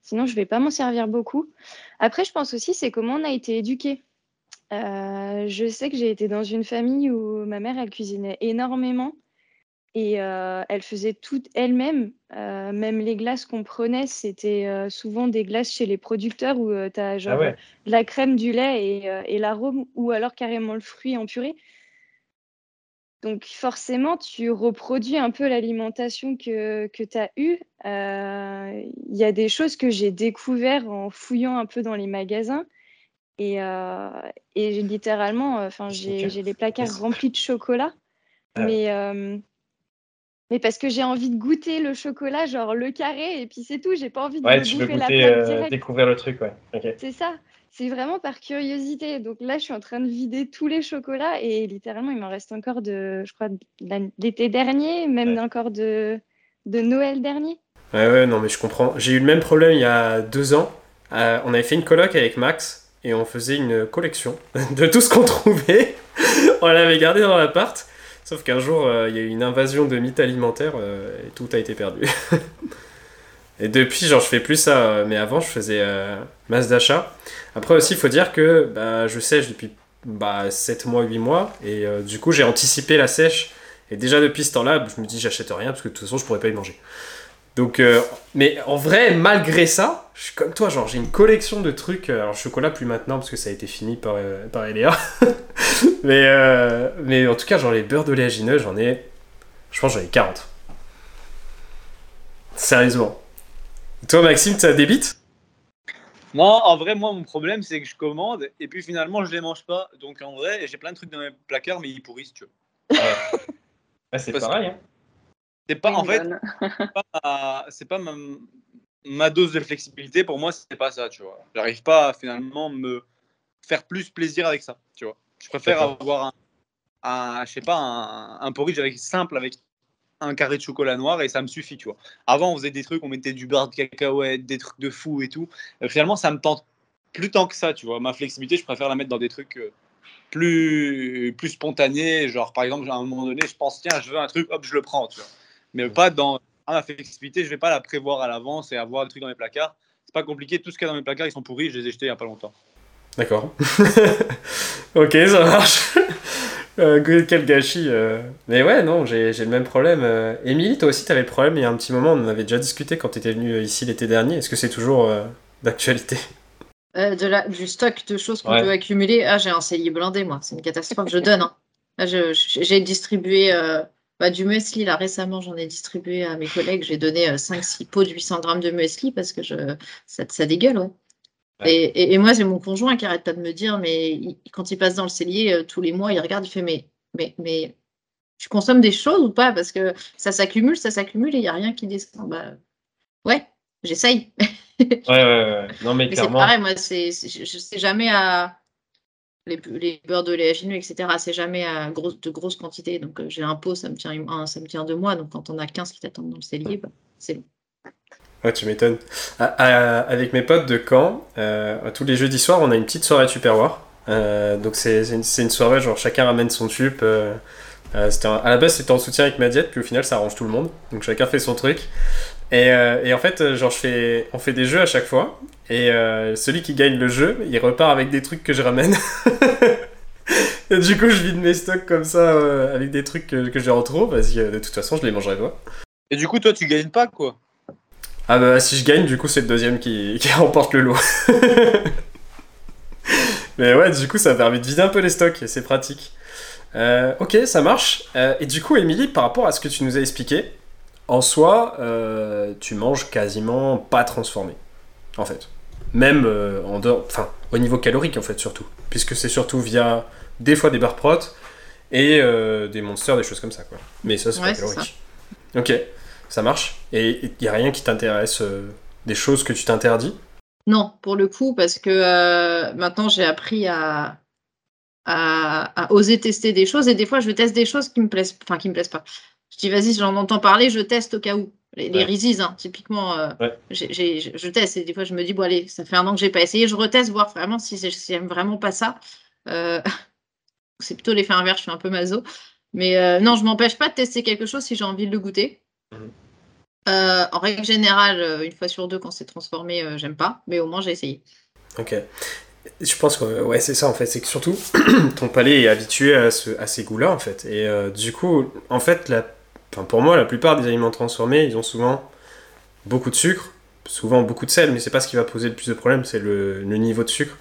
Sinon, je vais pas m'en servir beaucoup. Après, je pense aussi, c'est comment on a été éduqué. Euh, je sais que j'ai été dans une famille où ma mère, elle cuisinait énormément et euh, elle faisait tout elle-même. Euh, même les glaces qu'on prenait, c'était souvent des glaces chez les producteurs où tu as genre ouais. de la crème, du lait et, et l'arôme, ou alors carrément le fruit en purée. Donc forcément, tu reproduis un peu l'alimentation que, que tu as eue. Il y a des choses que j'ai découvertes en fouillant un peu dans les magasins. Et, euh, et littéralement, euh, enfin, j'ai les placards remplis de chocolat. Ah. Mais, euh, mais parce que j'ai envie de goûter le chocolat, genre le carré, et puis c'est tout. J'ai pas envie de Ouais, me tu veux bouffer la goûter, euh, découvrir le truc, ouais. C'est ça. C'est vraiment par curiosité. Donc là, je suis en train de vider tous les chocolats et littéralement, il m'en reste encore de, je crois, de l'été dernier, même Ouais. encore de, de Noël dernier. Ouais, ouais, non, mais je comprends. J'ai eu le même problème il y a deux ans. On avait fait une coloc avec Max et on faisait une collection de tout ce qu'on trouvait. on l'avait gardé dans l'appart. Sauf qu'un jour, euh, il y a eu une invasion de mythes alimentaires euh, et tout a été perdu. et depuis, genre, je fais plus ça. euh, Mais avant, je faisais masse d'achat. Après aussi, il faut dire que bah, je sèche depuis bah, 7 mois, 8 mois. Et du coup, j'ai anticipé la sèche. Et déjà depuis ce temps-là, je me dis, j'achète rien parce que de toute façon, je pourrais pas y manger. Donc, euh, mais en vrai, malgré ça, je suis comme toi, genre j'ai une collection de trucs. euh, Alors, chocolat plus maintenant parce que ça a été fini par, euh, par Eléa. mais, euh, mais en tout cas, genre les beurres d'oléagineux, j'en ai. Je pense que j'en ai 40. Sérieusement. Toi, Maxime, tu as des bites? Non, en vrai, moi, mon problème, c'est que je commande et puis finalement, je les mange pas. Donc, en vrai, j'ai plein de trucs dans mes placards, mais ils pourrissent, tu vois. c'est Parce- pareil. Hein. C'est pas, en fait, c'est pas ma- c'est pas ma, ma dose de flexibilité. Pour moi, c'est pas ça, tu vois. J'arrive pas à finalement me faire plus plaisir avec ça, tu vois. Je préfère avoir un, un- je sais pas, un, un porridge avec, simple avec un carré de chocolat noir et ça me suffit, tu vois. Avant, on faisait des trucs, on mettait du beurre de cacahuète, des trucs de fou et tout. Finalement, ça me tente plus tant que ça, tu vois. Ma flexibilité, je préfère la mettre dans des trucs euh, plus, plus spontanés. Genre, par exemple, à un moment donné, je pense, tiens, je veux un truc, hop, je le prends, tu vois. Mais pas dans ah, ma flexibilité, je vais pas la prévoir à l'avance et avoir des trucs dans mes placards. C'est pas compliqué, tout ce qu'il y a dans mes placards, ils sont pourris, je les ai jetés il y a pas longtemps. D'accord. ok, ça marche. Euh, quel gâchis. euh. Mais ouais, non, j'ai j'ai le même problème. Euh, Émilie, toi aussi, t'avais le problème il y a un petit moment, on en avait déjà discuté quand t'étais venue ici l'été dernier. Est-ce que c'est toujours euh, d'actualité? Euh, de la, du stock de choses qu'on Ouais. peut accumuler. Ah, j'ai un cellier blindé, moi. C'est une catastrophe. Je donne. hein. Je- j'ai distribué euh, bah, du muesli. Là, récemment, j'en ai distribué à mes collègues. J'ai donné 5-6 pots de 800 grammes de muesli parce que je, ça, ça dégueule. Ouais. Ouais. Et, et- et moi, j'ai mon conjoint qui arrête pas de me dire, mais il- quand il passe dans le cellier euh, tous les mois, il regarde, il fait, mais, mais, mais tu consommes des choses ou pas? Parce que ça s'accumule, ça s'accumule et il n'y a rien qui descend. Bah, ouais, j'essaye. Ouais, ouais, ouais. Non, mais Mais c'est pareil, moi, je, je sais jamais à. Les, les beurres d'oléagineux, etc., c'est jamais à grosse, de grosses quantités. Donc, euh, j'ai un pot, ça me tient un, ça me tient deux mois. Donc, quand on a 15 qui t'attendent dans le cellier, bah, c'est long. Ouais, tu m'étonnes. Ah, ah, avec mes potes de Caen, euh, tous les jeudis soirs, on a une petite soirée Tupperware. Euh, donc c'est une, une soirée, genre chacun ramène son tup. euh, euh, un- à la base, c'était en soutien avec ma diète, puis au final, ça arrange tout le monde. Donc chacun fait son truc. Et, euh, et en fait, euh, genre, je fais, on fait des jeux à chaque fois. Et euh, celui qui gagne le jeu, il repart avec des trucs que je ramène. et du coup, je vide mes stocks comme ça, euh, avec des trucs que, que je retrouve, parce que de toute façon, je les mangerai pas. Et du coup, toi, tu gagnes pas, quoi. Ah bah si je gagne, du coup c'est le deuxième qui, qui remporte le lot. Mais ouais, du coup ça permet de vider un peu les stocks et c'est pratique. Ok, ça marche. Et du coup, Émilie, par rapport à ce que tu nous as expliqué, en soi, euh, tu manges quasiment pas transformé, en fait. Même euh, en dehors, enfin, au niveau calorique en fait surtout, puisque c'est surtout via des fois des barres prot et euh, des monsters, des choses comme ça quoi. Mais ça c'est Ouais, pas calorique. Ok, ça marche. Et il y a rien qui t'intéresse, des choses que tu t'interdis? Non, pour le coup, parce que maintenant, j'ai appris à, à, à oser tester des choses. Et des fois, je teste des choses qui me plaisent, enfin, qui me plaisent pas. Je dis, vas-y, j'en entends parler, je teste au cas où. Les, les Ouais. Reese's, hein, typiquement, euh, Ouais. je, je teste. Et des fois, je me dis, bon, allez, ça fait un an que j'ai pas essayé, je reteste, voir vraiment si, j'aime vraiment pas ça. Euh, c'est plutôt l'effet inverse, je suis un peu maso. Mais euh, non, je m'empêche pas de tester quelque chose si j'ai envie de le goûter. Mhm. Euh, en règle générale, une fois sur deux, quand c'est transformé, j'aime pas. Mais au moins, j'ai essayé. Ok. Je pense que ouais, c'est ça en fait, c'est que surtout ton palais est habitué à, ce- à ces goûts-là en fait. Et du coup, en fait, la, pour moi, la plupart des aliments transformés, ils ont souvent beaucoup de sucre, souvent beaucoup de sel, mais c'est pas ce qui va poser le plus de problèmes, c'est le, niveau de sucre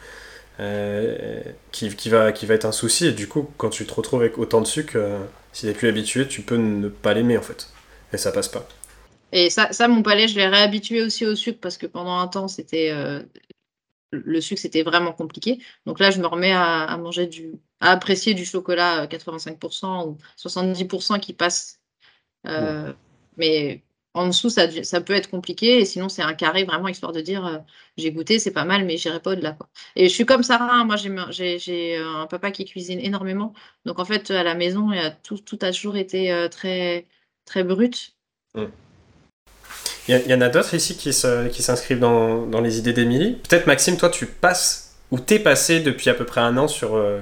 euh, qui, va, qui va être un souci. Et du coup, quand tu te retrouves avec autant de sucre, euh, si t'es plus habitué, tu peux ne pas l'aimer en fait. Et ça passe pas. Et ça, ça, mon palais, je l'ai réhabitué aussi au sucre parce que pendant un temps, c'était euh, le sucre, c'était vraiment compliqué. Donc là, je me remets à, manger du, à apprécier du chocolat euh, 85% ou 70% qui passe. Euh, Mais en dessous, ça, peut être compliqué. Et sinon, c'est un carré vraiment histoire de dire, euh, j'ai goûté, c'est pas mal, mais j'irai pas au-delà. Et je suis comme Sarah. hein. Moi, j'ai j'ai un papa qui cuisine énormément. Donc en fait, à la maison, il y a tout, tout a toujours été euh, très, très brut. Il y, en a d'autres ici qui s'inscrivent dans, dans les idées d'Émilie. Peut-être Maxime, toi tu passes, ou t'es passé depuis à peu près un an sur euh,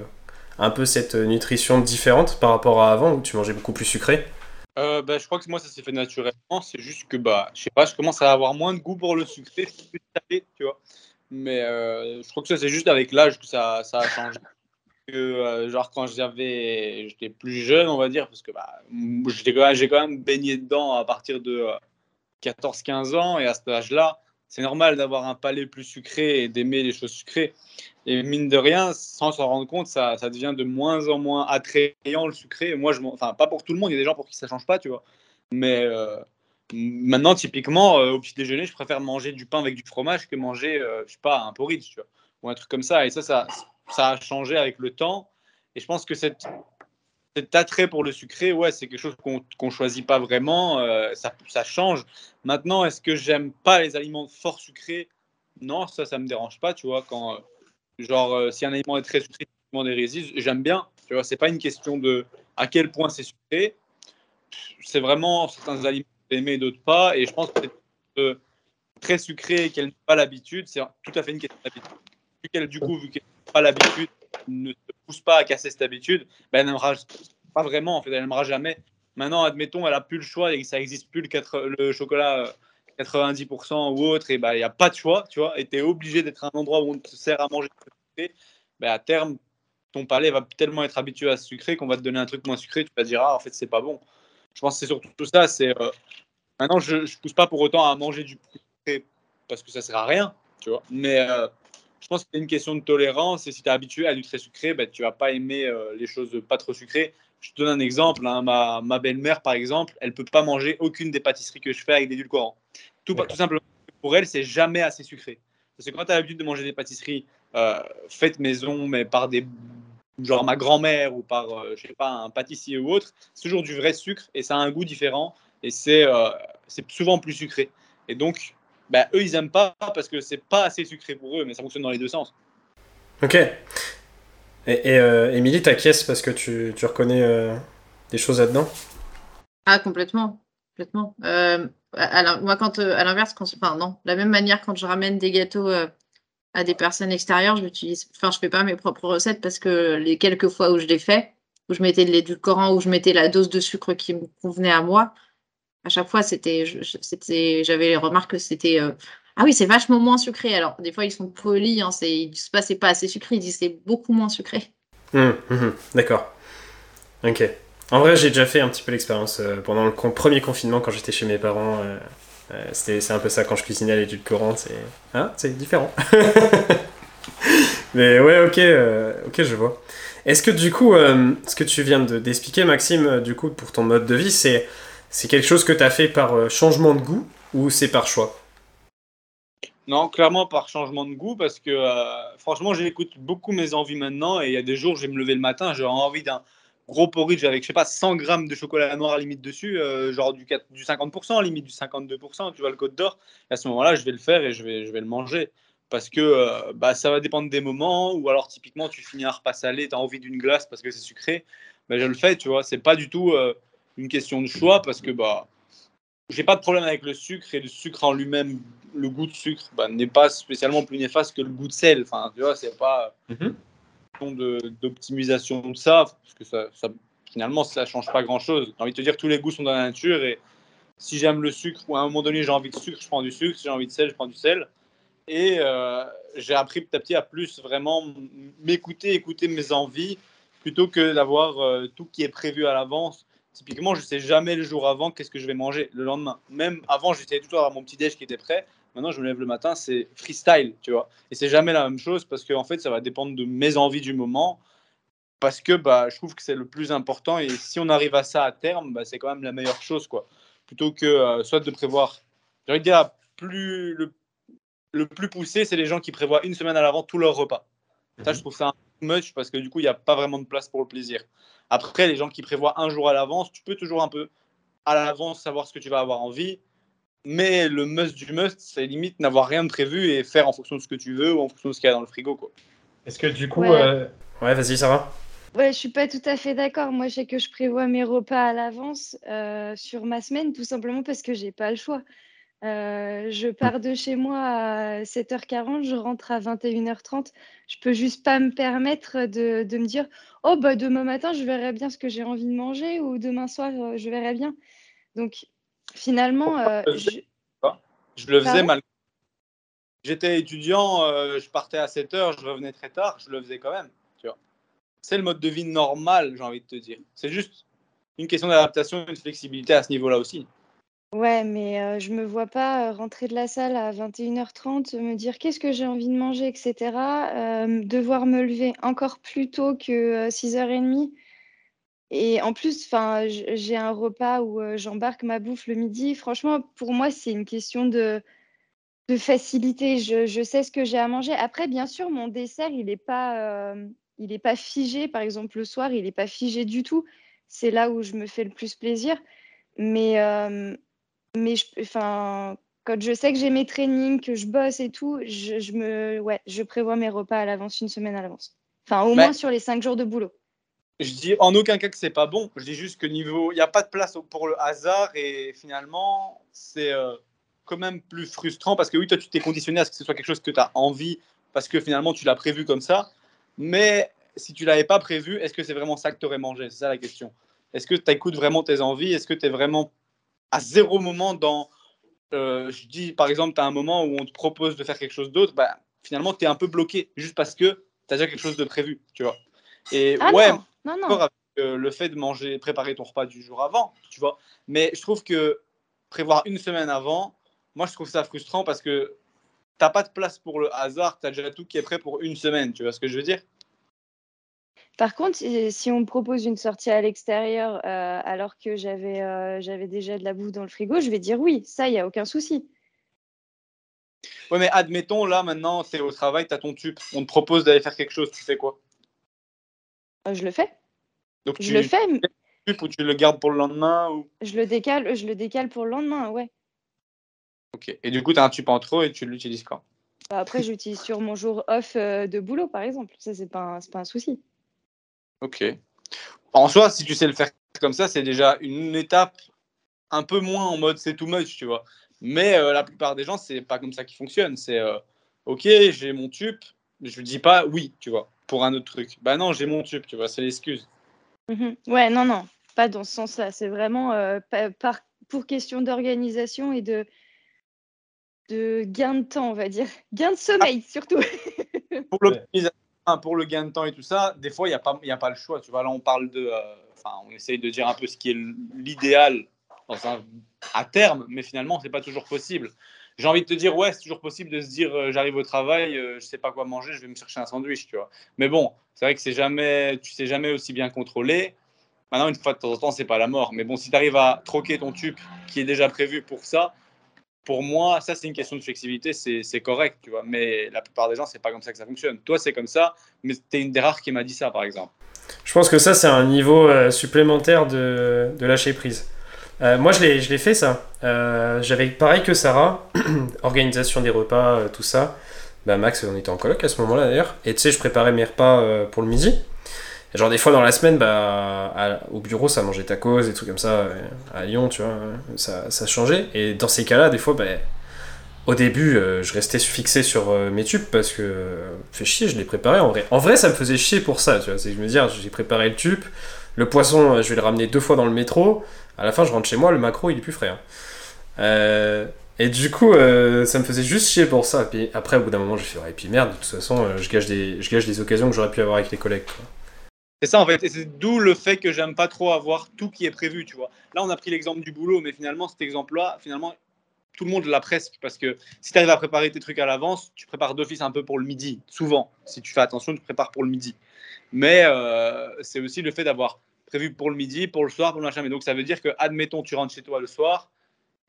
un peu cette nutrition différente par rapport à avant où tu mangeais beaucoup plus sucré? Euh, bah, je crois que moi, ça s'est fait naturellement. C'est juste que, bah, je sais pas, je commence à avoir moins de goût pour le salé, tu vois. Mais euh, je crois que ça, c'est juste avec l'âge que ça, ça a changé. Que, euh, genre, quand j'avais, j'étais plus jeune, on va dire, parce que bah, j'ai quand même baigné dedans à partir de euh, 14-15 ans, et à cet âge-là, c'est normal d'avoir un palais plus sucré et d'aimer les choses sucrées. Et mine de rien, sans s'en rendre compte, ça, devient de moins en moins attrayant le sucré. Moi, enfin, pas pour tout le monde, il y a des gens pour qui ça change pas, tu vois. Mais euh, maintenant, typiquement, euh, au petit déjeuner, je préfère manger du pain avec du fromage que manger, euh, je sais pas, un porridge, tu vois, ou un truc comme ça. Et ça, ça a changé avec le temps. Et je pense que cette, cet attrait pour le sucré, ouais, c'est quelque chose qu'on choisit pas vraiment. euh, ça, change. Maintenant, est-ce que j'aime pas les aliments fort sucrés? Non, ça, ça me dérange pas, tu vois. Quand, euh, genre, euh, si un aliment est très sucré, j'aime bien. Tu vois, c'est pas une question de à quel point c'est sucré. c'est vraiment certains aliments aimer d'autres pas. Et je pense que très sucré qu'elle n'a pas l'habitude, c'est tout à fait une question d'habitude. Du coup, vu qu'elle n'a pas l'habitude, ne pousse pas à casser cette habitude, ben, elle n'aimera pas vraiment, en fait, elle n'aimera jamais. Maintenant, admettons, elle n'a plus le choix et ça n'existe plus le, 4, le chocolat 90% euh, ou autre, et ben, il n'y a pas de choix, tu vois, et tu es obligé d'être à un endroit où on te sert à manger ben, à terme, ton palais va tellement être habitué à ce sucré qu'on va te donner un truc moins sucré, tu vas dire, ah, en fait, c'est pas bon. Je pense que c'est surtout tout ça, c'est euh, Maintenant, je ne pousse pas pour autant à manger du sucré parce que ça sert à rien, tu vois. Mais euh, je pense que c'est une question de tolérance et si tu es habitué à du très sucré, ben, tu vas pas aimer euh, les choses pas trop sucrées. Je te donne un exemple. Hein. ma, ma belle-mère, par exemple, elle peut pas manger aucune des pâtisseries que je fais avec des édulcorants. Tout, tout simplement, pour elle, c'est jamais assez sucré. Parce que quand tu as l'habitude de manger des pâtisseries euh, faites maison, mais par des genre ma grand-mère ou par, je sais pas, un pâtissier ou autre, c'est toujours du vrai sucre et ça a un goût différent et c'est euh, c'est souvent plus sucré. Et donc, bah, eux, ils aiment pas parce que c'est pas assez sucré pour eux, mais ça fonctionne dans les deux sens. Ok. Et, et euh, Émilie, t'acquiesces parce que tu, tu reconnais euh, des choses là-dedans? Ah, complètement. complètement. alors, moi, quand, à l'inverse, enfin, non, de la même manière, quand je ramène des gâteaux à des personnes extérieures, je n'utilise, enfin, je fais pas mes propres recettes parce que les quelques fois où je les fais, où je mettais de l'édulcorant, où je mettais la dose de sucre qui me convenait à moi, à chaque fois, c'était, j'avais remarqué que c'était euh, ah oui, c'est vachement moins sucré. Alors, des fois, ils sont polis, hein, c'est, ils disent pas c'est pas assez sucré, ils disent c'est beaucoup moins sucré. Hum, hum, hum, d'accord. Ok. En vrai, j'ai déjà fait un petit peu l'expérience euh, pendant le premier confinement quand j'étais chez mes parents. Euh, c'était, c'est un peu ça quand je cuisinais à l'édulcorant, c'est, hein, c'est différent. Mais ouais, ok, ok, je vois. Est-ce que du coup, ce que tu viens de, d'expliquer, Maxime, du coup, pour ton mode de vie, c'est c'est quelque chose que tu as fait par euh, changement de goût ou c'est par choix? Non, clairement par changement de goût parce que euh, franchement, j'écoute beaucoup mes envies maintenant et il y a des jours, je vais me lever le matin, j'ai envie d'un gros porridge avec, je sais pas, 100 grammes de chocolat noir limite dessus, euh, genre du, du 50%, limite du 52%, tu vois, le code d'or. à ce moment-là, je vais le faire et je vais, je vais le manger. Parce que bah, ça va dépendre des moments, ou alors typiquement, tu finis un repas salé, tu as envie d'une glace parce que c'est sucré. Ben, je le fais, tu vois. C'est pas du tout une question de choix parce que bah, j'ai pas de problème avec le sucre et le sucre en lui-même, le goût de sucre bah, n'est pas spécialement plus néfaste que le goût de sel. Enfin, tu vois, c'est pas une -hmm. d'optimisation de, ça parce que ça, ça, finalement ça change pas grand-chose. J'ai envie de te dire tous les goûts sont dans la nature et si j'aime le sucre ou à un moment donné j'ai envie de sucre, je prends du sucre. Si j'ai envie de sel, je prends du sel. Et euh, j'ai appris petit à petit à plus vraiment m'écouter, écouter mes envies plutôt que d'avoir euh, tout qui est prévu à l'avance Typiquement, je sais jamais le jour avant qu'est-ce que je vais manger le lendemain. Même avant, j'essayais toujours d'avoir mon petit déj qui était prêt. Maintenant, je me lève le matin, c'est freestyle, tu vois. Et c'est jamais la même chose parce qu'en en fait, ça va dépendre de mes envies du moment. Parce que bah, je trouve que c'est le plus important. Et si on arrive à ça à terme, bah, c'est quand même la meilleure chose, quoi. Plutôt que euh, soit de prévoir. Envie de dire, plus, le, le plus poussé, c'est les gens qui prévoient une semaine à l'avant tous leurs repas. Ça, je mhm. trouve ça un much parce que du coup, il n'y a pas vraiment de place pour le plaisir. Après, les gens qui prévoient un jour à l'avance, tu peux toujours un peu à l'avance savoir ce que tu vas avoir envie. Mais le must du must, c'est limite n'avoir rien de prévu et faire en fonction de ce que tu veux ou en fonction de ce qu'il y a dans le frigo. Est-ce que du coup. Ouais, euh, ouais vas-y, Sarah. Ouais, je suis pas tout à fait d'accord. Moi, je sais que je prévois mes repas à l'avance euh, sur ma semaine, tout simplement parce que j'ai pas le choix. Euh, je pars de chez moi à 7h40, je rentre à 21h30. Je peux juste pas me permettre de, de me dire Oh, bah, demain matin, je verrai bien ce que j'ai envie de manger ou demain soir, euh, je verrai bien. Donc, finalement, euh, je... je... le faisais mal. J'étais étudiant, je partais à 7h, je revenais très tard, je le faisais quand même. C'est le mode de vie normal, j'ai envie de te dire. C'est juste une question d'adaptation et de flexibilité à ce niveau-là aussi. Ouais, mais euh, je me vois pas, rentrer de la salle à 21:30, me dire: «Qu'est-ce que j'ai envie de manger?» et cetera, devoir me lever encore plus tôt que, 6:30 et en plus, j'ai un repas où, j'embarque ma bouffe le midi. Franchement, pour moi, c'est une question de facilité. Je sais ce que j'ai à manger. Après, bien sûr, mon dessert, il est pas, pas figé. Par exemple, le soir, il est pas figé du tout. C'est là où je me fais le plus plaisir, mais mais je, enfin, quand je sais que j'ai mes trainings, que je bosse et tout, je, je me, ouais, je prévois mes repas à l'avance, une semaine à l'avance. Enfin, au moins sur les cinq jours de boulot. je dis en aucun cas que c'est pas bon. Je dis juste que niveau, il n'y a pas de place pour le hasard et finalement, c'est euh, quand même plus frustrant parce que oui, toi, tu t'es conditionné à ce que ce soit quelque chose que tu as envie parce que finalement, tu l'as prévu comme ça. Mais si tu l'avais pas prévu, est-ce que c'est vraiment ça que tu aurais mangé? C'est ça la question. Est-ce que tu écoutes vraiment tes envies? Est-ce que tu es vraiment à zéro moment dans. Euh, je dis par exemple, tu as un moment où on te propose de faire quelque chose d'autre, bah, finalement, tu es un peu bloqué juste parce que tu as déjà quelque chose de prévu, tu vois. Et Ah ouais, non, non, non. d'accord avec euh, le fait de manger, préparer ton repas du jour avant, tu vois. Mais je trouve que prévoir une semaine avant, moi je trouve ça frustrant parce que t'as pas de place pour le hasard, tu as déjà tout qui est prêt pour une semaine, tu vois ce que je veux dire? Par contre, si on me propose une sortie à l'extérieur euh, alors que j'avais euh, j'avais déjà de la bouffe dans le frigo, je vais dire oui, ça, il n'y a aucun souci. Ouais, mais admettons là maintenant, c'est au travail, tu as ton tube, on te propose d'aller faire quelque chose, tu fais quoi? Euh, Je le fais. Donc Je tu le fais, mais tube ou tu le gardes pour le lendemain ou... je le décale, je le décale pour le lendemain, ouais. Ok. Et du coup, tu as un tube en trop et tu l'utilises quand? Bah, après, j'utilise sur mon jour off de boulot, par exemple. Ça, c'est pas, un- pas un souci. Ok. En soi, si tu sais le faire comme ça, c'est déjà une étape un peu moins en mode c'est too much, tu vois. Mais euh, la plupart des gens, c'est pas comme ça qui fonctionne. C'est euh, ok, j'ai mon tube, je dis pas oui, tu vois, pour un autre truc. Bah non, j'ai mon tube, tu vois, c'est l'excuse. Mhm. Ouais, non, non, pas dans ce sens-là. C'est vraiment euh, pa- par, pour question d'organisation et de, de gain de temps, on va dire. Gain de sommeil, surtout. Pour l'optimisation, pour le gain de temps et tout ça, des fois, il n'y a, pas- y a pas le choix. Tu vois, là, on parle de. euh, on essaye de dire un peu ce qui est l'idéal à terme, mais finalement, c'est pas toujours possible. J'ai envie de te dire, ouais, c'est toujours possible de se dire, euh, j'arrive au travail, euh, je sais pas quoi manger, je vais me chercher un sandwich, tu vois. Mais bon, c'est vrai que c'est jamais, tu sais jamais aussi bien contrôler. Maintenant, une fois de temps en temps, c'est pas la mort. Mais bon, si tu arrives à troquer ton tube qui est déjà prévu pour ça, pour moi, ça, c'est une question de flexibilité, c'est correct, tu vois. Mais la plupart des gens, c'est pas comme ça que ça fonctionne. Toi, c'est comme ça, mais t'es une des rares qui m'a dit ça, par exemple. Je pense que ça, c'est un niveau euh, supplémentaire de, lâcher prise. Euh, moi, je l'ai fait, ça. Euh, J'avais pareil que Sarah, organisation des repas, tout ça. Bah, Max, on était en coloc à ce moment-là, d'ailleurs. Et tu sais, je préparais mes repas pour le midi. Genre, des fois, dans la semaine, bah, au bureau, ça mangeait tacos, des trucs comme ça. euh, À Lyon, tu vois, ça, ça changeait. Et dans ces cas-là, des fois, bah, au début, euh, je restais fixé sur euh, mes tubes parce que euh, fait chier, je l'ai préparé en vrai. En vrai, ça me faisait chier pour ça, tu vois. C'est je me ah, j'ai préparé le tube, le poisson, je vais le ramener deux fois dans le métro. À la fin, je rentre chez moi, le macro, il est plus frais. hein. Et du coup, ça me faisait juste chier pour ça. Puis après, au bout d'un moment, j'ai fait, ouais, et puis merde, de toute façon, je, gâche des, je gâche des occasions que j'aurais pu avoir avec les collègues. quoi. C'est ça en fait, c'est d'où le fait que j'aime pas trop avoir tout qui est prévu, tu vois. Là, on a pris l'exemple du boulot, mais finalement, cet exemple-là, finalement, tout le monde l'a presque, parce que si tu arrives à préparer tes trucs à l'avance, tu prépares d'office un peu pour le midi, souvent. Si tu fais attention, tu prépares pour le midi. Mais euh, c'est aussi le fait d'avoir prévu pour le midi, pour le soir, pour le machin. Mais donc, ça veut dire que, admettons, tu rentres chez toi le soir,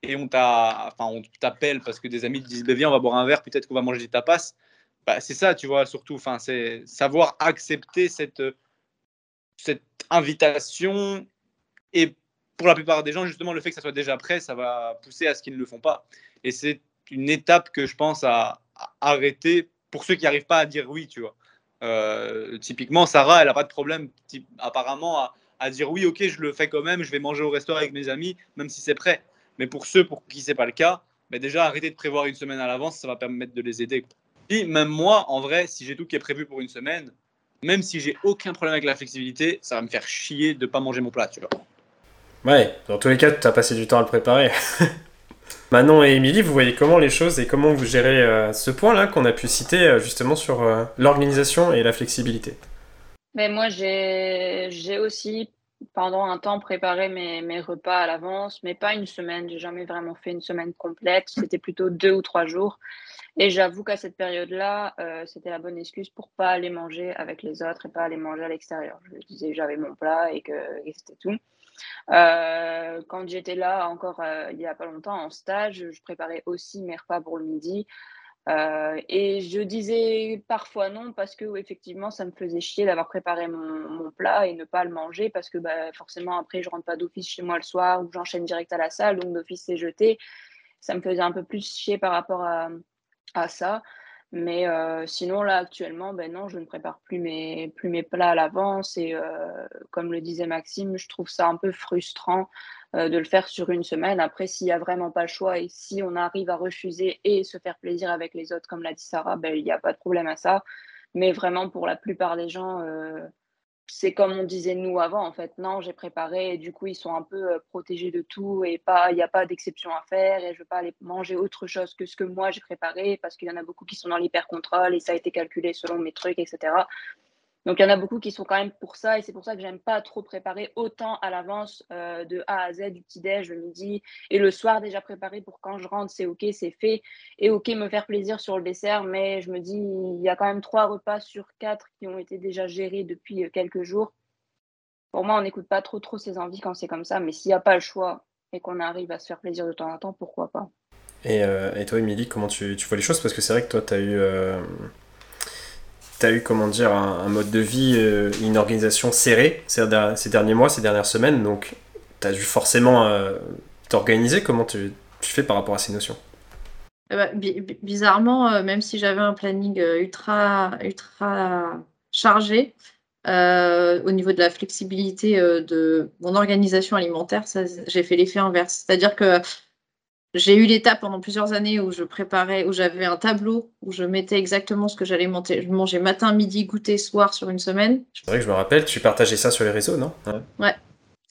et on t'appelle parce que des amis te disent, bah, viens, on va boire un verre, peut-être qu'on va manger des tapas. Bah, c'est ça, tu vois, surtout. Enfin, c'est savoir accepter cette cette invitation et pour la plupart des gens, justement, le fait que ça soit déjà prêt, ça va pousser à ce qu'ils ne le font pas. Et c'est une étape que je pense à, arrêter pour ceux qui n'arrivent pas à dire oui, tu vois. Euh, typiquement, Sarah, elle n'a pas de problème, apparemment, à, à dire oui, ok, je le fais quand même, je vais manger au restaurant avec mes amis, même si c'est prêt. Mais pour ceux pour qui c'est pas le cas, bah déjà, arrêter de prévoir une semaine à l'avance, ça va permettre de les aider. Et même moi, en vrai, si j'ai tout qui est prévu pour une semaine, même si j'ai aucun problème avec la flexibilité, ça va me faire chier de pas manger mon plat, tu vois. Ouais, dans tous les cas, tu as passé du temps à le préparer. Manon et Émilie, vous voyez comment les choses et comment vous gérez euh, ce point-là qu'on a pu citer euh, justement sur euh, l'organisation et la flexibilité? Mais moi, j'ai j'ai aussi pendant un temps préparé mes, mes repas à l'avance, mais pas une semaine. J'ai jamais vraiment fait une semaine complète. C'était plutôt deux ou trois jours. Et j'avoue qu'à cette période-là, euh, c'était la bonne excuse pour pas aller manger avec les autres et pas aller manger à l'extérieur. Je disais que j'avais mon plat et que, c'était tout. Euh, quand j'étais là, encore euh, il y a pas longtemps, en stage, je préparais aussi mes repas pour le midi. Et je disais parfois non parce que effectivement ça me faisait chier d'avoir préparé mon, mon plat et ne pas le manger parce que bah, forcément après je rentre pas d'office chez moi le soir ou j'enchaîne direct à la salle donc d'office c'est jeté. Ça me faisait un peu plus chier par rapport à, à ça. Mais euh, sinon, là, actuellement, ben non, je ne prépare plus mes, plus mes plats à l'avance. Et euh, comme le disait Maxime, je trouve ça un peu frustrant euh, de le faire sur une semaine. Après, s'il n'y a vraiment pas le choix et si on arrive à refuser et se faire plaisir avec les autres, comme l'a dit Sarah, ben, il n'y a pas de problème à ça. Mais vraiment, pour la plupart des gens, c'est comme on disait nous avant, en fait. Non, j'ai préparé et du coup, ils sont un peu euh, protégés de tout et il n'y a pas d'exception à faire et je ne veux pas aller manger autre chose que ce que moi j'ai préparé parce qu'il y en a beaucoup qui sont dans l'hyper-contrôle et ça a été calculé selon mes trucs, etc. Donc il y en a beaucoup qui sont quand même pour ça et c'est pour ça que j'aime pas trop préparer autant à l'avance euh, de A à Z du petit déj le midi et le soir déjà préparé pour quand je rentre c'est ok c'est fait et ok me faire plaisir sur le dessert mais je me dis il y a quand même trois repas sur quatre qui ont été déjà gérés depuis euh, quelques jours. Pour moi on n'écoute pas trop trop ses envies quand c'est comme ça mais s'il n'y a pas le choix et qu'on arrive à se faire plaisir de temps en temps pourquoi pas. Et, euh, et toi Émilie comment tu, tu, vois les choses? Parce que c'est vrai que toi tu as eu tu as eu, comment dire, un, mode de vie, euh, une organisation serrée ces, derniers mois, ces dernières semaines, donc tu as dû forcément euh, t'organiser. Comment tu, fais par rapport à ces notions? Eh ben, Bizarrement, euh, même si j'avais un planning ultra, ultra chargé, au niveau de la flexibilité de mon organisation alimentaire, j'ai fait l'effet inverse. C'est-à-dire que j'ai eu l'étape pendant plusieurs années où je préparais, où j'avais un tableau où je mettais exactement ce que j'allais manger matin, midi, goûter, soir sur une semaine. C'est vrai que je me rappelle, tu partageais ça sur les réseaux, non? Ouais.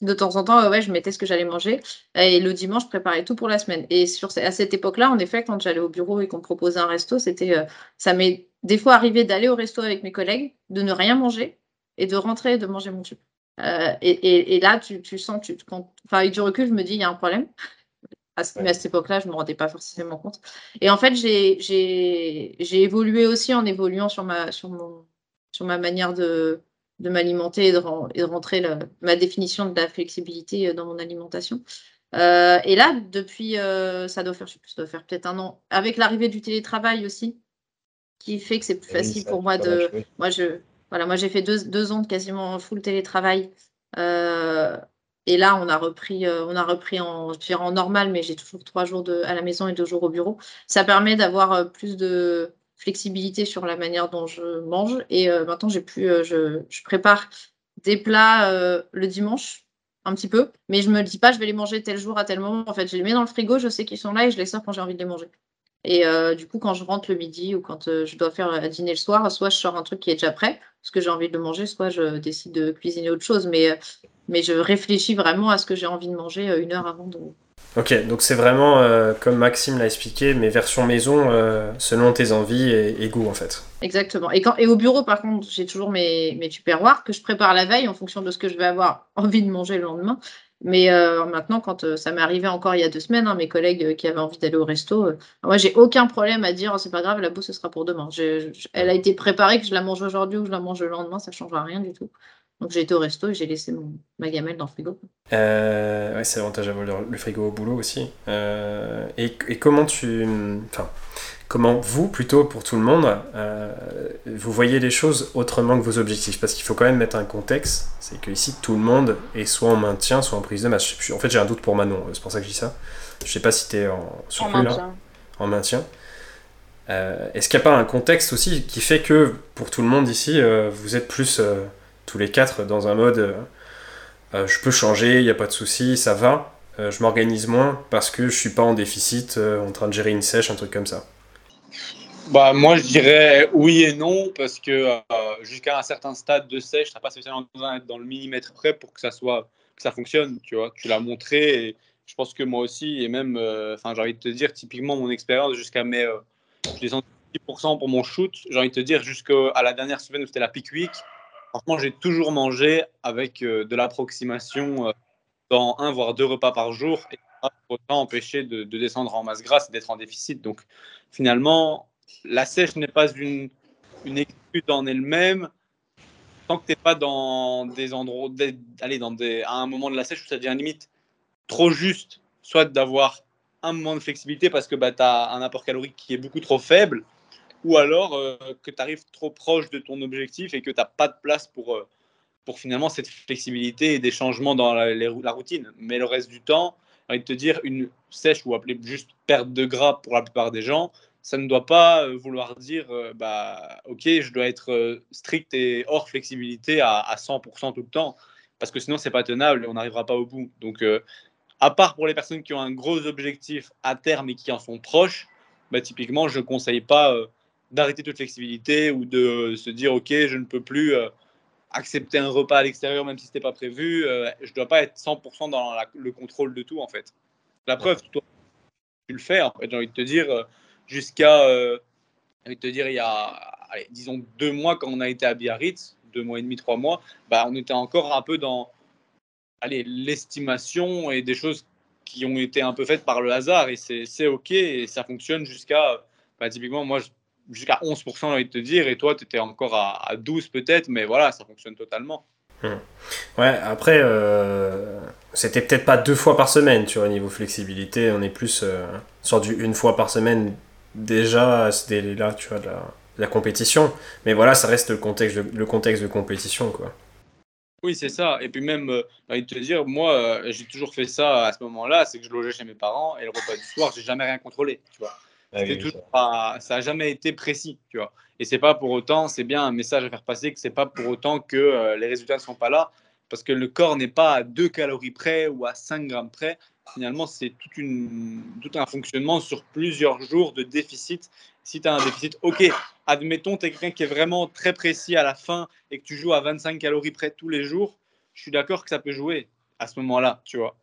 De temps en temps, ouais, je mettais ce que j'allais manger. Et le dimanche, je préparais tout pour la semaine. Et sur, à cette époque-là, en effet, quand j'allais au bureau et qu'on me proposait un resto, c'était, euh, ça m'est des fois arrivé d'aller au resto avec mes collègues, de ne rien manger et de rentrer et de manger mon tube. Euh, et, et, là, tu, tu sens, tu, quand, avec du recul, je me dis, il y a un problème. À cette époque-là, je ne me rendais pas forcément compte. Et en fait, j'ai évolué aussi en évoluant sur ma, sur mon, sur ma manière de, de m'alimenter et, de, rentrer ma définition de la flexibilité euh, dans mon alimentation. Euh, et là, depuis, euh, ça doit faire, je sais plus, ça doit faire peut-être un an, avec l'arrivée du télétravail aussi, qui fait que c'est plus facile pour moi de. Moi, je, voilà, moi, j'ai fait deux, deux, ans de quasiment full télétravail. Et là, on a repris, euh, on a repris en, normal, mais j'ai toujours trois jours de, à la maison et deux jours au bureau. Ça permet d'avoir euh, plus de flexibilité sur la manière dont je mange. Et euh, maintenant, j'ai je, prépare des plats le dimanche, un petit peu, mais je me dis pas, je vais les manger tel jour à tel moment. En fait, je les mets dans le frigo, je sais qu'ils sont là et je les sors quand j'ai envie de les manger. Et du coup, quand je rentre le midi ou quand je dois faire à dîner le soir, soit je sors un truc qui est déjà prêt, parce que j'ai envie de le manger, soit je décide de cuisiner autre chose. Mais mais je réfléchis vraiment à ce que j'ai envie de manger euh, une heure avant de. Ok, donc c'est vraiment, euh, comme Maxime l'a expliqué, mes versions maison euh, selon tes envies et, goûts en fait. Exactement. Et, quand, et au bureau, par contre, j'ai toujours mes, mes tupperwares que je prépare la veille en fonction de ce que je vais avoir envie de manger le lendemain. Mais maintenant, quand ça m'est arrivé encore il y a deux semaines, hein, mes collègues qui avaient envie d'aller au resto, moi j'ai aucun problème à dire oh, c'est pas grave, la bouffe ce sera pour demain. elle a été préparée, que je la mange aujourd'hui ou que je la mange le lendemain, ça ne changera rien du tout. Donc j'ai été au resto et j'ai laissé mon, ma gamelle dans le frigo. Euh, ouais, c'est avantage d'avoir le, frigo au boulot aussi. Euh, et, comment tu. Enfin, comment vous, plutôt pour tout le monde, euh, vous voyez les choses autrement que vos objectifs? Parce qu'il faut quand même mettre un contexte c'est que ici tout le monde est soit en maintien, soit en prise de masse. En fait, j'ai un doute pour Manon, c'est pour ça que je dis ça. Je sais pas si tu es en surplus en maintien. là. En maintien. Est-ce qu'il n'y a pas un contexte aussi qui fait que pour tout le monde ici, vous êtes plus tous les quatre dans un mode euh, euh, je peux changer, il n'y a pas de souci, ça va. Euh, je m'organise moins parce que je suis pas en déficit en train de gérer une sèche, un truc comme ça. Bah, moi, je dirais oui et non, parce que jusqu'à un certain stade de sèche, n'as pas spécialement besoin d'être dans le millimètre près pour que ça, soit, que ça fonctionne. Tu, vois. tu l'as montré je pense que moi aussi, et même, enfin j'ai envie de te dire, typiquement, mon expérience jusqu'à mes. je descends 10% pour mon shoot, j'ai envie de te dire, jusqu'à la dernière semaine où c'était la peak week, Franchement, j'ai toujours mangé avec euh, de l'approximation euh, dans un voire deux repas par jour et pas autant empêcher de, descendre en masse grasse et d'être en déficit. Donc finalement, la sèche n'est pas une, une excuse en elle-même tant que tu n'es pas dans des endroits, dans des, à un moment de la sèche où ça devient limite trop juste, soit d'avoir un moment de flexibilité parce que bah, tu as un apport calorique qui est beaucoup trop faible, ou alors euh, que tu arrives trop proche de ton objectif et que tu n'as pas de place pour, euh, pour finalement cette flexibilité et des changements dans la, routine. Mais le reste du temps, envie de te dire, une sèche ou appelée juste perte de gras pour la plupart des gens, ça ne doit pas euh, vouloir dire, bah, ok, je dois être strict et hors flexibilité à, à 100% tout le temps, parce que sinon, c'est pas tenable et on n'arrivera pas au bout. Donc, à part pour les personnes qui ont un gros objectif à terme et qui en sont proches, bah, typiquement, je ne conseille pas d'arrêter toute flexibilité ou de se dire, ok, je ne peux plus accepter un repas à l'extérieur même si ce n'était pas prévu. je ne dois pas être 100% dans le contrôle de tout, en fait. La preuve, toi, tu le fais, en fait, j'ai envie de te dire jusqu'à, euh, te dire, il y a, disons, deux mois quand on a été à Biarritz, deux mois et demi, trois mois, bah, on était encore un peu dans allez, l'estimation et des choses qui ont été un peu faites par le hasard. Et c'est OK et ça fonctionne jusqu'à, bah, typiquement, moi, jusqu'à 11%, j'ai envie de te dire, et toi, tu étais encore à, à 12 peut-être, mais voilà, ça fonctionne totalement. Hmm. Ouais, après, euh, c'était peut-être pas deux fois par semaine, tu vois, niveau flexibilité, on est plus euh, sur du une fois par semaine déjà à ce délai-là, tu vois, de la, compétition. Mais voilà, ça reste le contexte de, le contexte de compétition, quoi. Oui, c'est ça. Et puis même, euh, j'ai envie de te dire, moi, euh, j'ai toujours fait ça à ce moment-là, c'est que je logeais chez mes parents et le repas du soir, j'ai jamais rien contrôlé, tu vois. Ah ça. ça a jamais été précis, tu vois. Et c'est pas pour autant, c'est bien un message à faire passer que c'est pas pour autant que euh, les résultats ne sont pas là, parce que le corps n'est pas à 2 calories près ou à 5 grammes près finalement, c'est tout, une, tout un fonctionnement sur plusieurs jours de déficit. Si tu as un déficit, ok, admettons, tu es quelqu'un qui est vraiment très précis à la fin et que tu joues à 25 calories près tous les jours, je suis d'accord que ça peut jouer à ce moment-là, tu vois.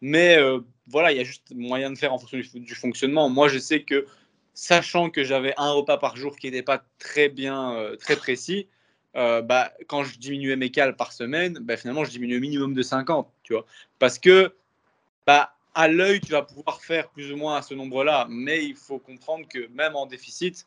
Mais euh, voilà, il y a juste moyen de faire en fonction du, fonctionnement. Moi, je sais que, sachant que j'avais un repas par jour qui n'était pas très bien, euh, très précis, euh, bah, quand je diminuais mes cales par semaine, bah, finalement, je diminuais au minimum de 50, tu vois. Parce que bah, à l'œil, tu vas pouvoir faire plus ou moins à ce nombre-là. Mais il faut comprendre que même en déficit,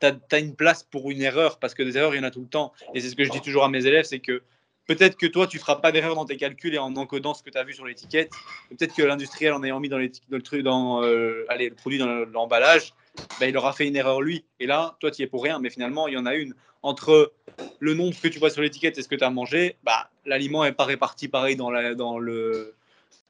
tu as, une place pour une erreur, parce que des erreurs, il y en a tout le temps. Et c'est ce que je dis toujours à mes élèves, c'est que peut-être que toi, tu ne feras pas d'erreur dans tes calculs et en encodant ce que tu as vu sur l'étiquette. Peut-être que l'industriel, en ayant mis dans, euh, le produit dans l'emballage, bah, il aura fait une erreur lui. Et là, toi, tu y es pour rien. Mais finalement, il y en a une. Entre le nombre que tu vois sur l'étiquette et ce que tu as mangé, bah, l'aliment n'est pas réparti pareil dans, la, dans le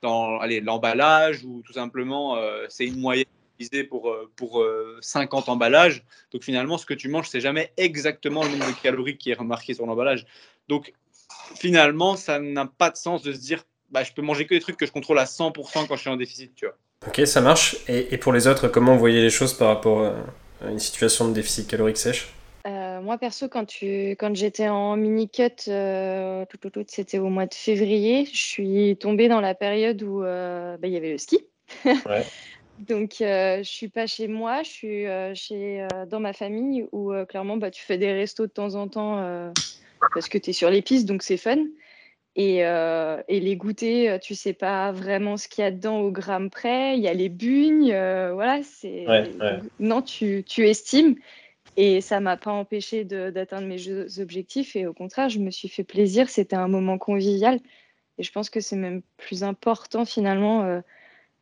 dans l'emballage ou tout simplement euh, c'est une moyenne utilisée pour, euh, pour 50 euh, emballages. Donc finalement, ce que tu manges, c'est jamais exactement le nombre de calories qui est remarqué sur l'emballage. Donc finalement, ça n'a pas de sens de se dire bah, je peux manger que des trucs que je contrôle à 100% quand je suis en déficit. Tu vois. Ok, ça marche. Et, et pour les autres, comment vous voyez les choses par rapport à une situation de déficit calorique sèche? Moi, perso, quand, tu... quand j'étais en mini-cut, euh, tout, tout, c'était au mois de février, je suis tombée dans la période où euh, bah, il y avait le ski. Ouais. Donc, euh, je suis pas chez moi, je suis euh, chez, dans ma famille où clairement, bah, tu fais des restos de temps en temps parce que tu es sur les pistes, donc c'est fun. Et, et, les goûter, tu sais pas vraiment ce qu'il y a dedans au gramme près. Il y a les bugnes, voilà. C'est non, tu, tu estimes. Et ça m'a pas empêché d'atteindre mes objectifs. Et au contraire, je me suis fait plaisir. C'était un moment convivial. Et je pense que c'est même plus important finalement euh,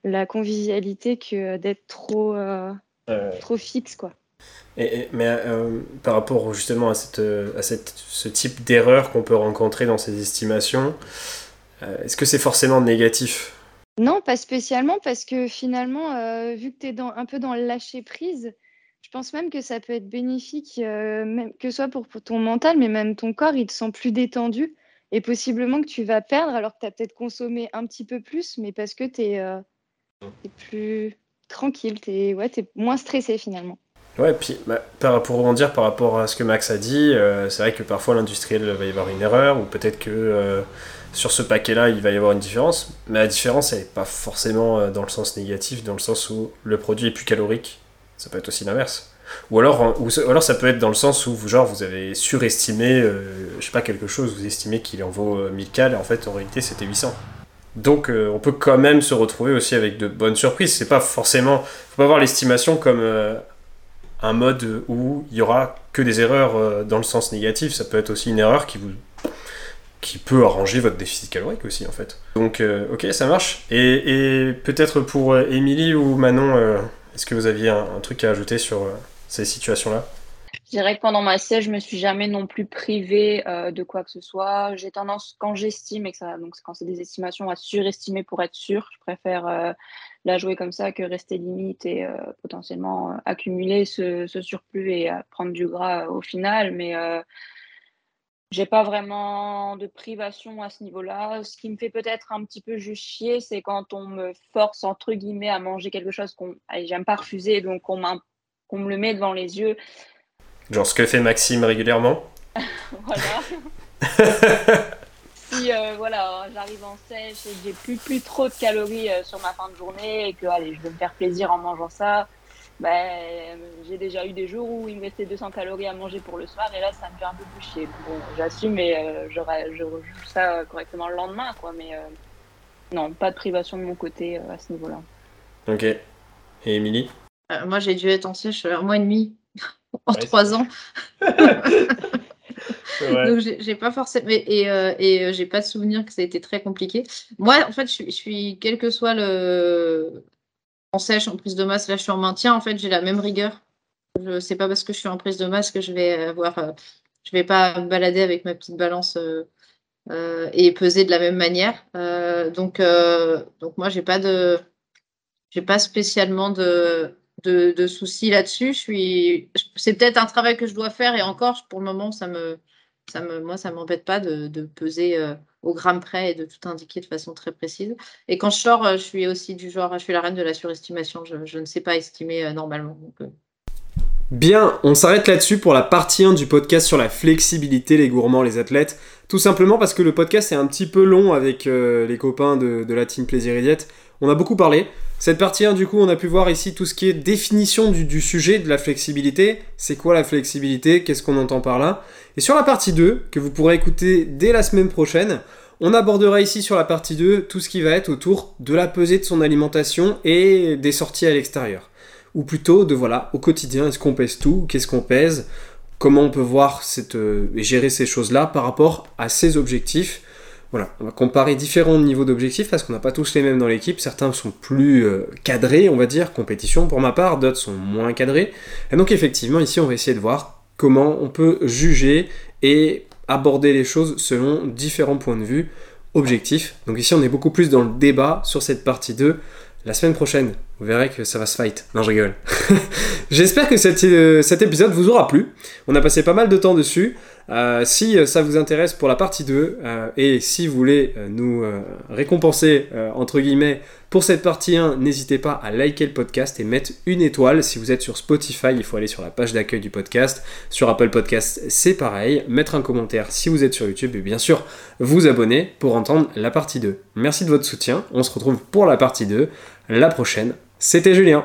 la convivialité que d'être trop, euh, trop fixe. Quoi. Et, mais euh, par rapport justement à, cette, à cette, ce type d'erreur qu'on peut rencontrer dans ces estimations, est-ce que c'est forcément négatif? Non, pas spécialement, parce que finalement, vu que tu es dans, un peu dans le lâcher prise, je pense même que ça peut être bénéfique, euh, même, que ce soit pour, ton mental, mais même ton corps, il te sent plus détendu. Et possiblement que tu vas perdre alors que tu as peut-être consommé un petit peu plus, mais parce que tu es, euh, plus tranquille, tu ouais, es moins stressé finalement. Ouais, puis bah, pour rebondir par rapport à ce que Max a dit, euh, c'est vrai que parfois l'industriel va y avoir une erreur, ou peut-être que sur ce paquet-là, il va y avoir une différence, mais la différence, elle n'est pas forcément dans le sens négatif, dans le sens où le produit est plus calorique ça peut être aussi l'inverse. Ou alors, ou, alors ça peut être dans le sens où genre, vous avez surestimé, euh, je sais pas, quelque chose, vous estimez qu'il en vaut 1000 euh, cal, et en fait en réalité c'était 800. Donc euh, on peut quand même se retrouver aussi avec de bonnes surprises. C'est pas forcément, faut pas voir l'estimation comme un mode où il y aura que des erreurs dans le sens négatif. Ça peut être aussi une erreur qui vous qui peut arranger votre déficit calorique aussi en fait. Donc ok ça marche. Et, peut-être pour Émilie ou Manon est-ce que vous aviez un, truc à ajouter sur euh, ces situations-là? Dirais que pendant ma siège, je me suis jamais non plus privée euh, de quoi que ce soit. J'ai tendance, quand j'estime, et que ça, donc quand c'est des estimations, à surestimer pour être sûr. Je préfère euh, la jouer comme ça que rester limite et euh, potentiellement accumuler ce, ce, surplus et prendre du gras au final. Mais j'ai pas vraiment de privation à ce niveau-là. Ce qui me fait peut-être un petit peu juste chier, c'est quand on me force entre guillemets à manger quelque chose qu'on j'aime pas refuser, donc on, qu'on me le met devant les yeux. Genre ce que fait Maxime régulièrement. voilà. si euh, voilà, j'arrive en sèche et que j'ai plus, plus trop de calories euh, sur ma fin de journée et que allez, je veux me faire plaisir en mangeant ça, ben, j'ai déjà eu des jours où il me restait 200 calories à manger pour le soir et là ça me fait un peu plus chier. Bon, j'assume et euh, je, rejoue ça correctement le lendemain, quoi. Mais euh, non, pas de privation de mon côté euh, à ce niveau-là. Ok. Et Émilie? Moi j'ai dû être en sèche un mois et demi en trois ans. Donc j'ai pas forcément et, et j'ai pas de souvenir que ça a été très compliqué. Moi en fait je suis quel que soit le en sèche, en prise de masse, là je suis en maintien, en fait j'ai la même rigueur. Je sais pas parce que je suis en prise de masse que je vais avoir, euh, je vais pas me balader avec ma petite balance euh, euh, et peser de la même manière. donc, donc moi j'ai pas de, j'ai pas spécialement de, de, soucis là-dessus. Je suis, c'est peut-être un travail que je dois faire et encore pour le moment ça me, moi ça m'embête pas de, peser au gramme près et de tout indiquer de façon très précise. Et quand je sors, euh, je suis aussi du genre, je suis la reine de la surestimation. Je, ne sais pas estimer euh, normalement. Euh. Bien, on s'arrête là-dessus pour la partie 1 du podcast sur la flexibilité, les gourmands, les athlètes. Tout simplement parce que le podcast est un petit peu long avec les copains de, de, la team Plaisir Diète. On a beaucoup parlé. Cette partie 1, du coup, on a pu voir ici tout ce qui est définition du, sujet de la flexibilité. C'est quoi la flexibilité? Qu'est-ce qu'on entend par là? Et sur la partie 2, que vous pourrez écouter dès la semaine prochaine, on abordera ici sur la partie 2 tout ce qui va être autour de la pesée de son alimentation et des sorties à l'extérieur. Ou plutôt de voilà, au quotidien, est-ce qu'on pèse tout? Qu'est-ce qu'on pèse? Comment on peut voir euh, et gérer ces choses-là par rapport à ses objectifs? Voilà, on va comparer différents niveaux d'objectifs parce qu'on n'a pas tous les mêmes dans l'équipe. Certains sont plus euh, cadrés, on va dire, compétition pour ma part, d'autres sont moins cadrés. Et donc effectivement, ici, on va essayer de voir comment on peut juger et aborder les choses selon différents points de vue objectifs. Donc ici, on est beaucoup plus dans le débat sur cette partie 2. La semaine prochaine, vous verrez que ça va se fight. Non, je rigole. J'espère que euh, cet épisode vous aura plu. On a passé pas mal de temps dessus. Euh, si euh, ça vous intéresse pour la partie 2 euh, et si vous voulez nous récompenser entre guillemets pour cette partie 1, n'hésitez pas à liker le podcast et mettre une étoile. Si vous êtes sur Spotify, il faut aller sur la page d'accueil du podcast. Sur Apple Podcast, c'est pareil. Mettre un commentaire si vous êtes sur YouTube et bien sûr vous abonner pour entendre la partie 2. Merci de votre soutien. On se retrouve pour la partie 2 la prochaine. C'était Julien.